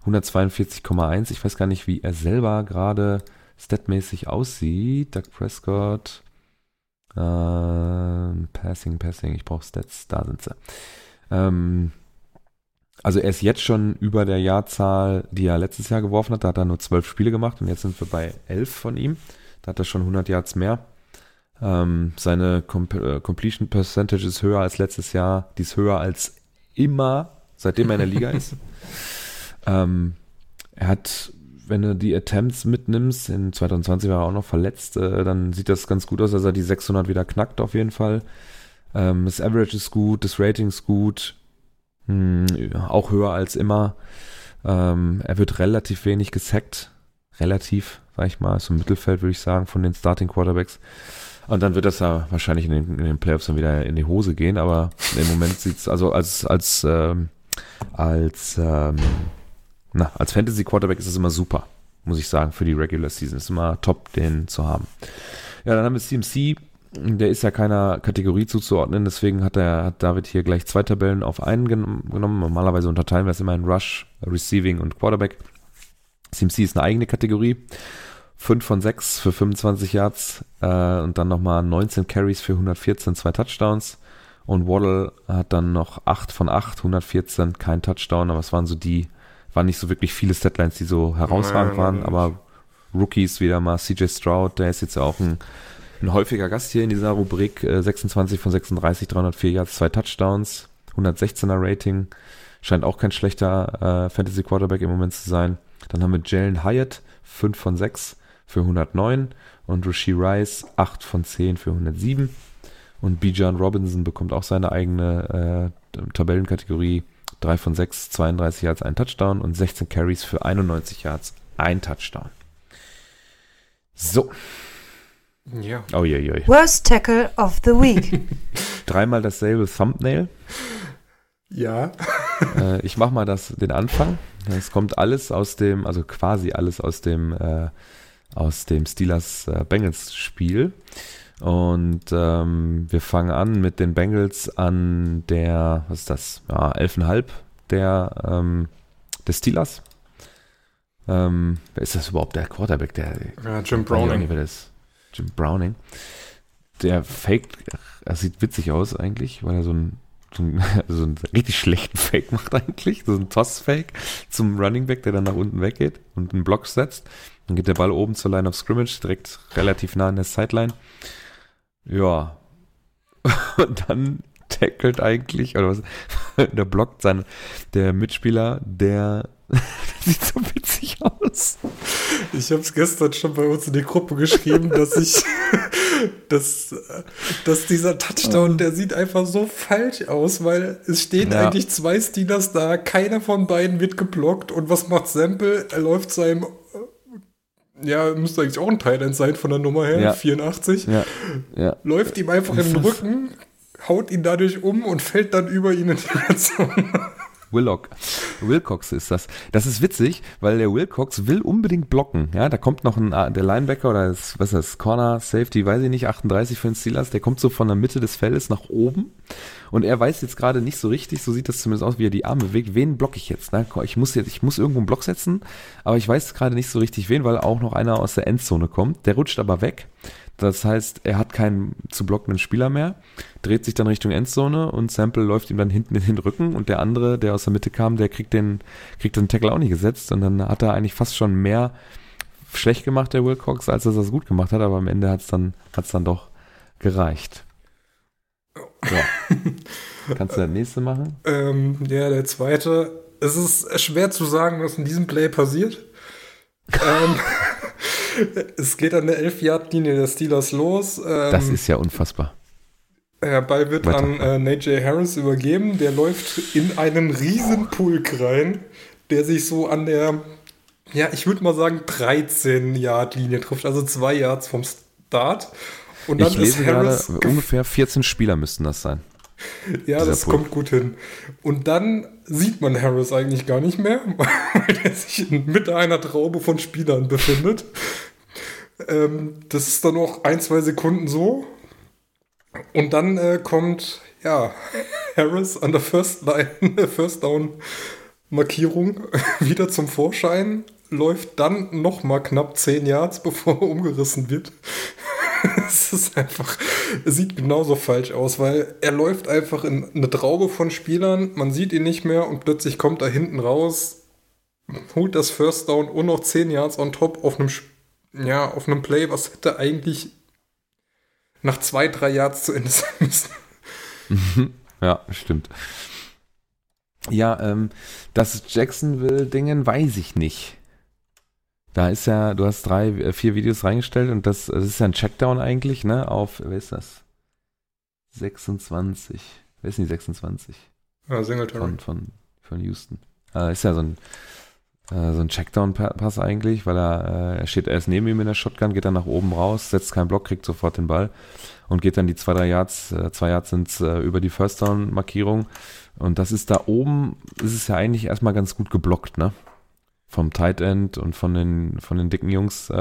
142,1. Ich weiß gar nicht, wie er selber gerade statmäßig aussieht. Doug Prescott. Ähm, passing, Passing. Ich brauche Stats. Da sind sie. Ähm, also er ist jetzt schon über der Jahrzahl, die er letztes Jahr geworfen hat. Da hat er nur zwölf Spiele gemacht und jetzt sind wir bei elf von ihm. Da hat er schon 100 Yards mehr. Ähm, seine Com äh, Completion Percentage ist höher als letztes Jahr. Die ist höher als immer, seitdem er in der Liga ist. Ähm, er hat, wenn du die Attempts mitnimmst, in 2020 war er auch noch verletzt, äh, dann sieht das ganz gut aus, dass er die 600 wieder knackt auf jeden Fall. Ähm, das Average ist gut, das Rating ist gut, hm, auch höher als immer. Ähm, er wird relativ wenig gesackt, relativ, sag ich mal, so im Mittelfeld würde ich sagen, von den Starting Quarterbacks. Und dann wird das ja wahrscheinlich in den, in den Playoffs dann wieder in die Hose gehen, aber im Moment sieht es also als, als, ähm, als, ähm, na, als Fantasy Quarterback ist es immer super, muss ich sagen, für die Regular Season. Ist immer top, den zu haben. Ja, dann haben wir CMC. Der ist ja keiner Kategorie zuzuordnen, deswegen hat er, hat David hier gleich zwei Tabellen auf einen genommen. Normalerweise unterteilen wir es immer in Rush, Receiving und Quarterback. CMC ist eine eigene Kategorie. 5 von 6 für 25 Yards äh, und dann nochmal 19 Carries für 114, zwei Touchdowns. Und Waddle hat dann noch 8 von 8, 114, kein Touchdown, aber es waren so die waren nicht so wirklich viele Statlines, die so herausragend waren, aber Rookies wieder mal CJ Stroud, der ist jetzt ja auch ein, ein häufiger Gast hier in dieser Rubrik, 26 äh, von 36, 304 Yards, zwei Touchdowns, 116er Rating, scheint auch kein schlechter äh, Fantasy Quarterback im Moment zu sein. Dann haben wir Jalen Hyatt, 5 von 6 für 109 und Rishi Rice, 8 von 10 für 107 und Bijan Robinson bekommt auch seine eigene äh, Tabellenkategorie 3 von 6, 32 Yards, ein Touchdown und 16 Carries für 91 Yards, ein Touchdown. So. Ja. Oh, je, je. Worst Tackle of the Week. Dreimal dasselbe Thumbnail. Ja. Äh, ich mache mal das, den Anfang. Es kommt alles aus dem, also quasi alles aus dem, äh, aus dem Steelers äh, Bengals Spiel. Und ähm, wir fangen an mit den Bengals an der, was ist das? Ja, 11,5 der, ähm, des Steelers. Ähm, wer ist das überhaupt? Der Quarterback, der. Ja, Jim Browning. Wer das? Jim Browning. Der Fake, er sieht witzig aus eigentlich, weil er so ein so einen, so einen richtig schlechten Fake macht eigentlich, so ein Toss-Fake zum Running Back, der dann nach unten weggeht und einen Block setzt. Dann geht der Ball oben zur Line of Scrimmage, direkt relativ nah an der Sideline. Ja. Und dann tackelt eigentlich, oder was, der blockt sein, der Mitspieler, der, sieht so witzig aus. Ich habe es gestern schon bei uns in die Gruppe geschrieben, dass ich, dass, dass dieser Touchdown, der sieht einfach so falsch aus, weil es stehen ja. eigentlich zwei Steelers da, keiner von beiden wird geblockt und was macht Sample? Er läuft seinem ja, müsste eigentlich auch ein Thailand sein von der Nummer her, ja. 84. Ja. Ja. Läuft ihm einfach in den Rücken, haut ihn dadurch um und fällt dann über ihn in die Zone. Willock. Wilcox ist das. Das ist witzig, weil der Wilcox will unbedingt blocken. Ja, da kommt noch ein, der Linebacker oder das, was ist das, Corner, Safety, weiß ich nicht, 38 für den Steelers, der kommt so von der Mitte des Feldes nach oben und er weiß jetzt gerade nicht so richtig, so sieht das zumindest aus, wie er die Arme bewegt. Wen blocke ich jetzt? Ne? Ich muss jetzt, ich muss irgendwo einen Block setzen, aber ich weiß gerade nicht so richtig wen, weil auch noch einer aus der Endzone kommt. Der rutscht aber weg. Das heißt, er hat keinen zu blockenden Spieler mehr, dreht sich dann Richtung Endzone und Sample läuft ihm dann hinten in den Rücken und der andere, der aus der Mitte kam, der kriegt den, kriegt den Tackle auch nicht gesetzt und dann hat er eigentlich fast schon mehr schlecht gemacht, der Wilcox, als er das gut gemacht hat, aber am Ende hat es dann, hat's dann doch gereicht. Ja. Kannst du das nächste machen? Ähm, ja, der zweite. Es ist schwer zu sagen, was in diesem Play passiert. ähm, es geht an der 11-Yard-Linie der Steelers los. Ähm, das ist ja unfassbar. Der Ball wird Weiter. an äh, Najee Harris übergeben. Der läuft in einen riesen Pulk rein, der sich so an der, ja, ich würde mal sagen, 13-Yard-Linie trifft, also zwei Yards vom Start. Und dann ich lese gerade, ungefähr 14 Spieler müssten das sein. Ja, das Pool. kommt gut hin. Und dann sieht man Harris eigentlich gar nicht mehr, weil er sich in Mitte einer Traube von Spielern befindet. Ähm, das ist dann noch ein, zwei Sekunden so. Und dann äh, kommt, ja, Harris an der First Line, First Down Markierung wieder zum Vorschein, läuft dann nochmal knapp 10 Yards, bevor er umgerissen wird. es ist einfach, es sieht genauso falsch aus, weil er läuft einfach in eine Traube von Spielern, man sieht ihn nicht mehr und plötzlich kommt er hinten raus, holt das First Down und noch 10 Yards on top auf einem, ja, auf einem Play, was hätte eigentlich nach zwei, drei Yards zu Ende sein müssen. ja, stimmt. Ja, ähm, das Jacksonville-Dingen weiß ich nicht. Da ist ja, du hast drei, äh, vier Videos reingestellt und das, das ist ja ein Checkdown eigentlich, ne? Auf, wer ist das? 26. Wer ist denn die 26? Ja, Singletary. Von, von, von Houston. Äh, ist ja so ein, äh, so ein Checkdown-Pass eigentlich, weil er, äh, er steht erst neben ihm in der Shotgun, geht dann nach oben raus, setzt keinen Block, kriegt sofort den Ball und geht dann die zwei, drei Yards, äh, zwei Yards sind äh, über die First Down-Markierung. Und das ist da oben, ist es ja eigentlich erstmal ganz gut geblockt, ne? Vom Tight End und von den, von den dicken Jungs äh,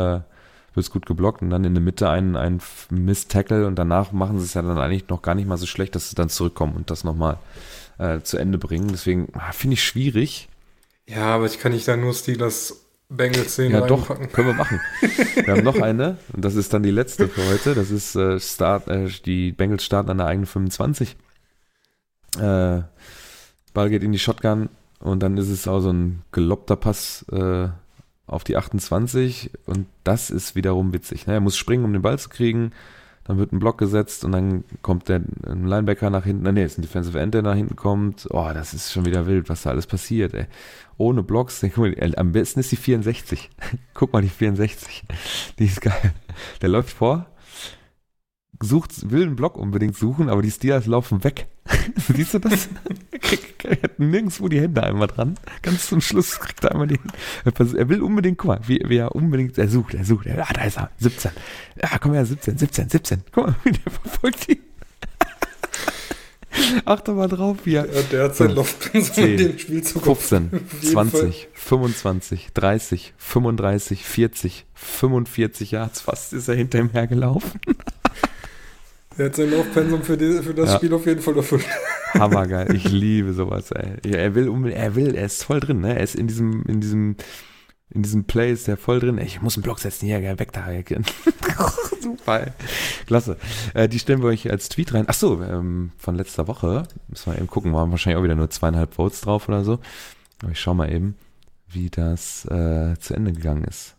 wird es gut geblockt und dann in der Mitte ein, ein Miss-Tackle und danach machen sie es ja dann eigentlich noch gar nicht mal so schlecht, dass sie dann zurückkommen und das nochmal äh, zu Ende bringen. Deswegen ah, finde ich schwierig. Ja, aber ich kann nicht da nur Steelers Bengals sehen. Ja, doch, können wir machen. wir haben noch eine und das ist dann die letzte für heute. Das ist äh, Start, äh, die Bengals starten an der eigenen 25. Äh, Ball geht in die Shotgun, und dann ist es auch so ein gelobter Pass äh, auf die 28 und das ist wiederum witzig. Ne? Er muss springen, um den Ball zu kriegen. Dann wird ein Block gesetzt und dann kommt der ein Linebacker nach hinten. Nee, ist ein Defensive End, der nach hinten kommt. Oh, das ist schon wieder wild, was da alles passiert, ey. Ohne Blocks, guck mal, am besten ist die 64. guck mal, die 64. Die ist geil. Der läuft vor, sucht, will einen Block unbedingt suchen, aber die Steelers laufen weg. Siehst du das? er hat nirgendwo die Hände einmal dran. Ganz zum Schluss kriegt er einmal die Hände. Er will unbedingt, guck mal, wie, wie er unbedingt, er sucht, er sucht. Er, ah, da ist er, 17. Ja, komm her, 17, 17, 17. Guck mal, wie der verfolgt ihn. Achte mal drauf, wie er. Ja, der hat sein Luftpensum in dem Spielzug. 15, 20, 25, 30, 35, 40, 45 Yards fast ist er hinter ihm hergelaufen. Er hat sein Laufpensum für, die, für das ja. Spiel auf jeden Fall erfüllt. Hammergeil. Ich liebe sowas, ey. Er will, er will, er ist voll drin, ne? Er ist in diesem, in diesem, in diesem Play ist er voll drin. Ich muss einen Block setzen, hier, weg da, Super, ey. Klasse. Äh, die stellen wir euch als Tweet rein. Ach so, ähm, von letzter Woche. Müssen wir eben gucken. Waren wahrscheinlich auch wieder nur zweieinhalb Votes drauf oder so. Aber ich schau mal eben, wie das äh, zu Ende gegangen ist.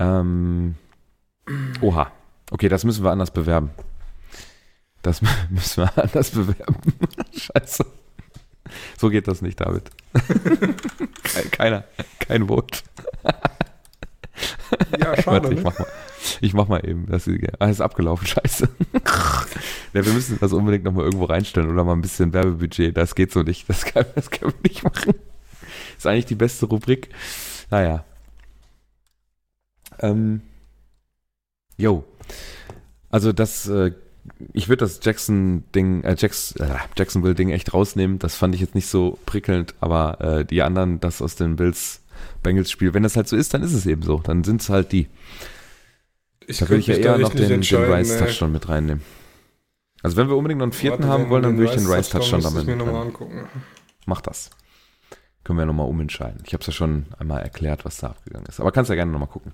Ähm, oha. Okay, das müssen wir anders bewerben. Das müssen wir anders bewerben. Scheiße. So geht das nicht, David. Keiner, kein Vote. Ja, schade. Warte, ich, mach mal, ich mach mal eben. Das ist, ah, ist abgelaufen, scheiße. ja, wir müssen das unbedingt nochmal irgendwo reinstellen oder mal ein bisschen Werbebudget. Das geht so nicht. Das kann, das können wir nicht machen. Ist eigentlich die beste Rubrik. Naja. Ähm. Jo. Also das äh, ich würde das Jackson-Ding, äh, Jacks, äh, Jacksonville-Ding echt rausnehmen. Das fand ich jetzt nicht so prickelnd, aber äh, die anderen, das aus dem Bills-Bengals-Spiel, wenn das halt so ist, dann ist es eben so. Dann sind es halt die. Ich da würde ich ja eher noch den, den Rice-Touchdown mit reinnehmen. Also wenn wir unbedingt noch einen vierten Warte, haben wollen, dann würde ich den Rice-Touchdown damit mir nochmal angucken. Mach das. Können wir nochmal umentscheiden. Ich habe es ja schon einmal erklärt, was da abgegangen ist. Aber kannst ja gerne nochmal gucken.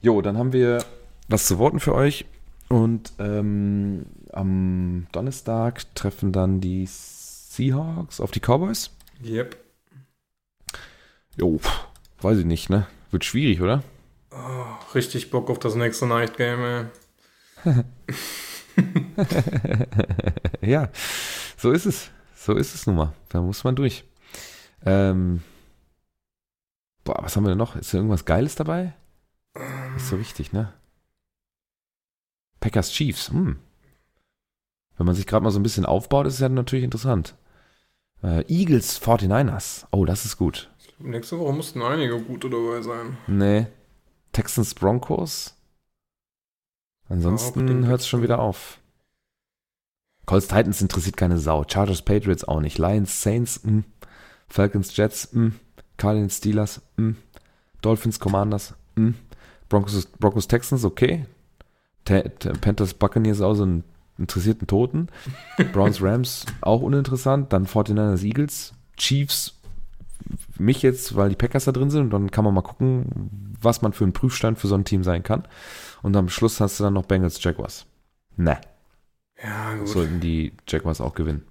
Jo, dann haben wir was zu Worten für euch. Und ähm, am Donnerstag treffen dann die Seahawks auf die Cowboys. Yep. Jo, weiß ich nicht, ne? Wird schwierig, oder? Oh, richtig Bock auf das nächste Night Game, ey. ja, so ist es. So ist es nun mal. Da muss man durch. Ähm, boah, was haben wir denn noch? Ist da irgendwas Geiles dabei? Ist so wichtig, ne? Packers Chiefs. Hm. Wenn man sich gerade mal so ein bisschen aufbaut, ist es ja natürlich interessant. Äh, Eagles 49ers. Oh, das ist gut. Nächste Woche mussten einige gute dabei sein. Nee. Texans Broncos. Ansonsten ja, hört es schon wieder auf. Colts Titans interessiert keine Sau. Chargers Patriots auch nicht. Lions Saints, mh. Hm. Falcons Jets, mh. Hm. Cardinals Steelers, mh. Hm. Dolphins Commanders, mh. Broncos, Broncos Texans, okay. Panthers Buccaneers auch so einen Toten. Browns Rams auch uninteressant. Dann 49ers Eagles. Chiefs mich jetzt, weil die Packers da drin sind und dann kann man mal gucken, was man für ein Prüfstand für so ein Team sein kann. Und am Schluss hast du dann noch Bengals Jaguars. Ne. Ja, gut. Sollten die Jaguars auch gewinnen.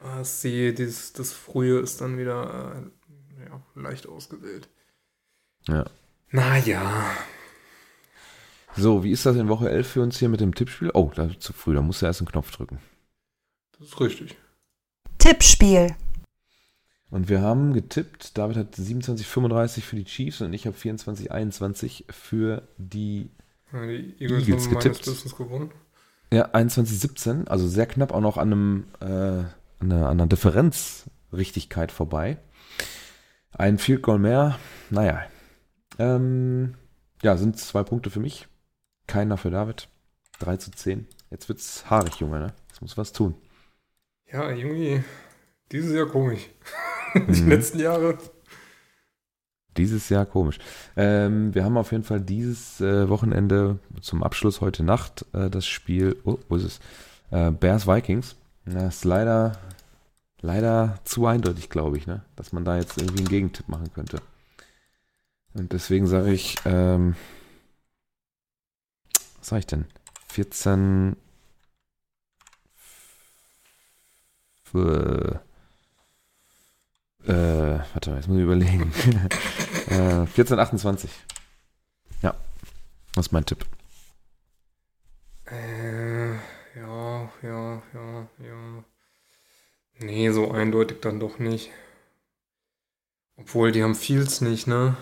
Ah, sie, dieses, das Frühe ist dann wieder äh, ja, leicht ausgewählt. Ja. Naja. So, wie ist das in Woche 11 für uns hier mit dem Tippspiel? Oh, da ist zu früh, da musst du erst einen Knopf drücken. Das ist richtig. Tippspiel. Und wir haben getippt, David hat 27,35 für die Chiefs und ich habe 24,21 für die, ja, die Eagles, Eagles getippt. gewonnen. Ja, 21,17, also sehr knapp auch noch an, einem, äh, an, einer, an einer Differenzrichtigkeit vorbei. Ein Field Goal mehr, naja. Ähm, ja, sind zwei Punkte für mich. Keiner für David. 3 zu 10. Jetzt wird's haarig, Junge, ne? Jetzt muss was tun. Ja, Junge, dieses Jahr komisch. die mhm. letzten Jahre. Dieses Jahr komisch. Ähm, wir haben auf jeden Fall dieses äh, Wochenende zum Abschluss heute Nacht äh, das Spiel, oh, wo ist es? Äh, Bears Vikings. Das ist leider, leider zu eindeutig, glaube ich, ne? dass man da jetzt irgendwie einen Gegentipp machen könnte. Und deswegen sage ich, ähm, was ich denn? 14 für äh, warte mal, jetzt muss ich überlegen. äh, 1428. Ja. Das ist mein Tipp. Äh, ja, ja, ja, ja. Nee, so eindeutig dann doch nicht. Obwohl, die haben Fields nicht, ne?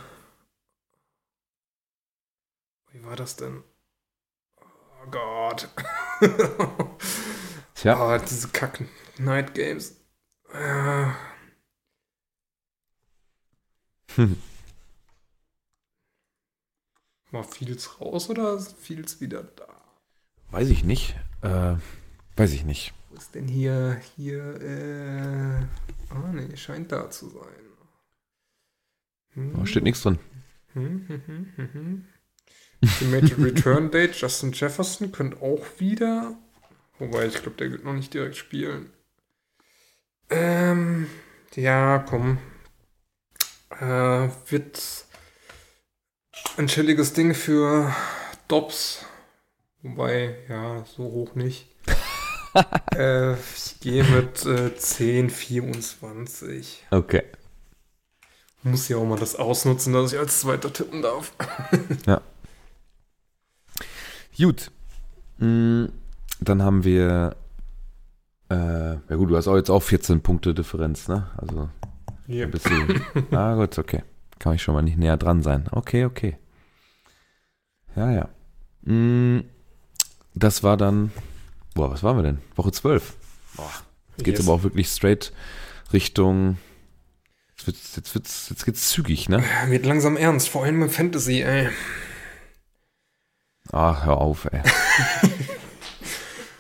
Wie war das denn? Oh Gott. Tja. Oh, diese kacken Night Games. Äh. Hm. War Fields raus oder ist Fields wieder da? Weiß ich nicht. Äh, weiß ich nicht. Wo ist denn hier, hier, äh, ah ne, scheint da zu sein. Hm. Da steht nichts drin. Hm, hm, hm, hm, hm. Estimated Return Date, Justin Jefferson könnte auch wieder. Wobei, ich glaube, der wird noch nicht direkt spielen. Ähm, ja, komm, äh, wird ein chilliges Ding für Dobbs. Wobei, ja, so hoch nicht. äh, ich gehe mit äh, 10, 24. Okay. Muss ja auch mal das ausnutzen, dass ich als Zweiter tippen darf. ja. Gut. Mm, dann haben wir. Äh, ja, gut, du hast auch jetzt auch 14 Punkte Differenz, ne? Also Yep. Bist du, ah, gut, okay. Kann ich schon mal nicht näher dran sein. Okay, okay. Ja, ja. Mm, das war dann, boah, was waren wir denn? Woche 12. Boah, jetzt geht's yes. aber auch wirklich straight Richtung, jetzt wird's, jetzt wird's, jetzt geht's zügig, ne? Wird langsam ernst, vor allem mit Fantasy, ey. Ach, hör auf, ey.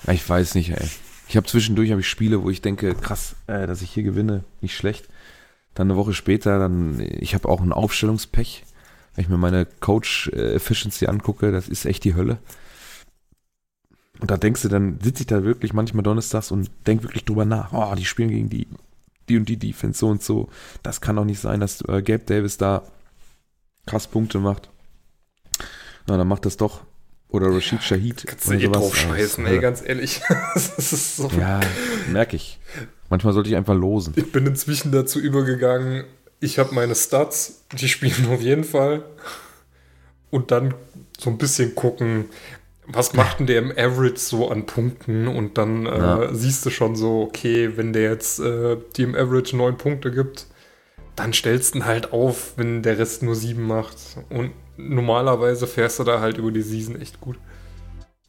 ich weiß nicht, ey. Ich habe zwischendurch habe ich Spiele, wo ich denke, krass, äh, dass ich hier gewinne, nicht schlecht. Dann eine Woche später, dann, ich habe auch ein Aufstellungspech. Wenn ich mir meine Coach Efficiency angucke, das ist echt die Hölle. Und da denkst du, dann sitze ich da wirklich manchmal donnerstags und denk wirklich drüber nach. Oh, die spielen gegen die, die und die Defense so und so. Das kann doch nicht sein, dass äh, Gabe Davis da krass Punkte macht. Na, dann macht das doch. Oder Rashid Shahid. Kannst du eh drauf scheißen, ey, ganz ehrlich. das ist so. Ja, merke ich. Manchmal sollte ich einfach losen. Ich bin inzwischen dazu übergegangen, ich habe meine Stats, die spielen auf jeden Fall. Und dann so ein bisschen gucken, was macht denn der im Average so an Punkten? Und dann äh, ja. siehst du schon so, okay, wenn der jetzt äh, die im Average neun Punkte gibt, dann stellst du ihn halt auf, wenn der Rest nur sieben macht. Und normalerweise fährst du da halt über die Season echt gut.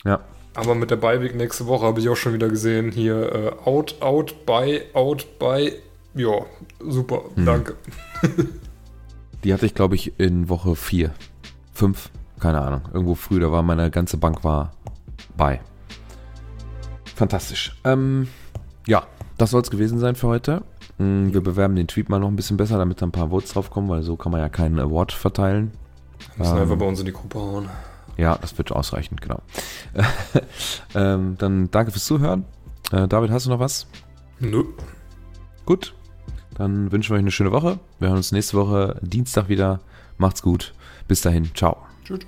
Ja, aber mit der Beiweg nächste Woche habe ich auch schon wieder gesehen, hier äh, out, out, by, out, by. Ja, super, hm. danke. Die hatte ich, glaube ich, in Woche 4, 5, keine Ahnung. Irgendwo früh, da war meine ganze Bank war bei. Fantastisch. Ähm, ja, das soll es gewesen sein für heute. Hm, wir bewerben den Tweet mal noch ein bisschen besser, damit da ein paar Votes drauf kommen, weil so kann man ja keinen Award verteilen. Wir müssen ähm, einfach bei uns in die Gruppe hauen. Ja, das wird ausreichen, genau. ähm, dann danke fürs Zuhören. Äh, David, hast du noch was? Nö. Gut, dann wünschen wir euch eine schöne Woche. Wir hören uns nächste Woche Dienstag wieder. Macht's gut. Bis dahin. Ciao. Tschüss.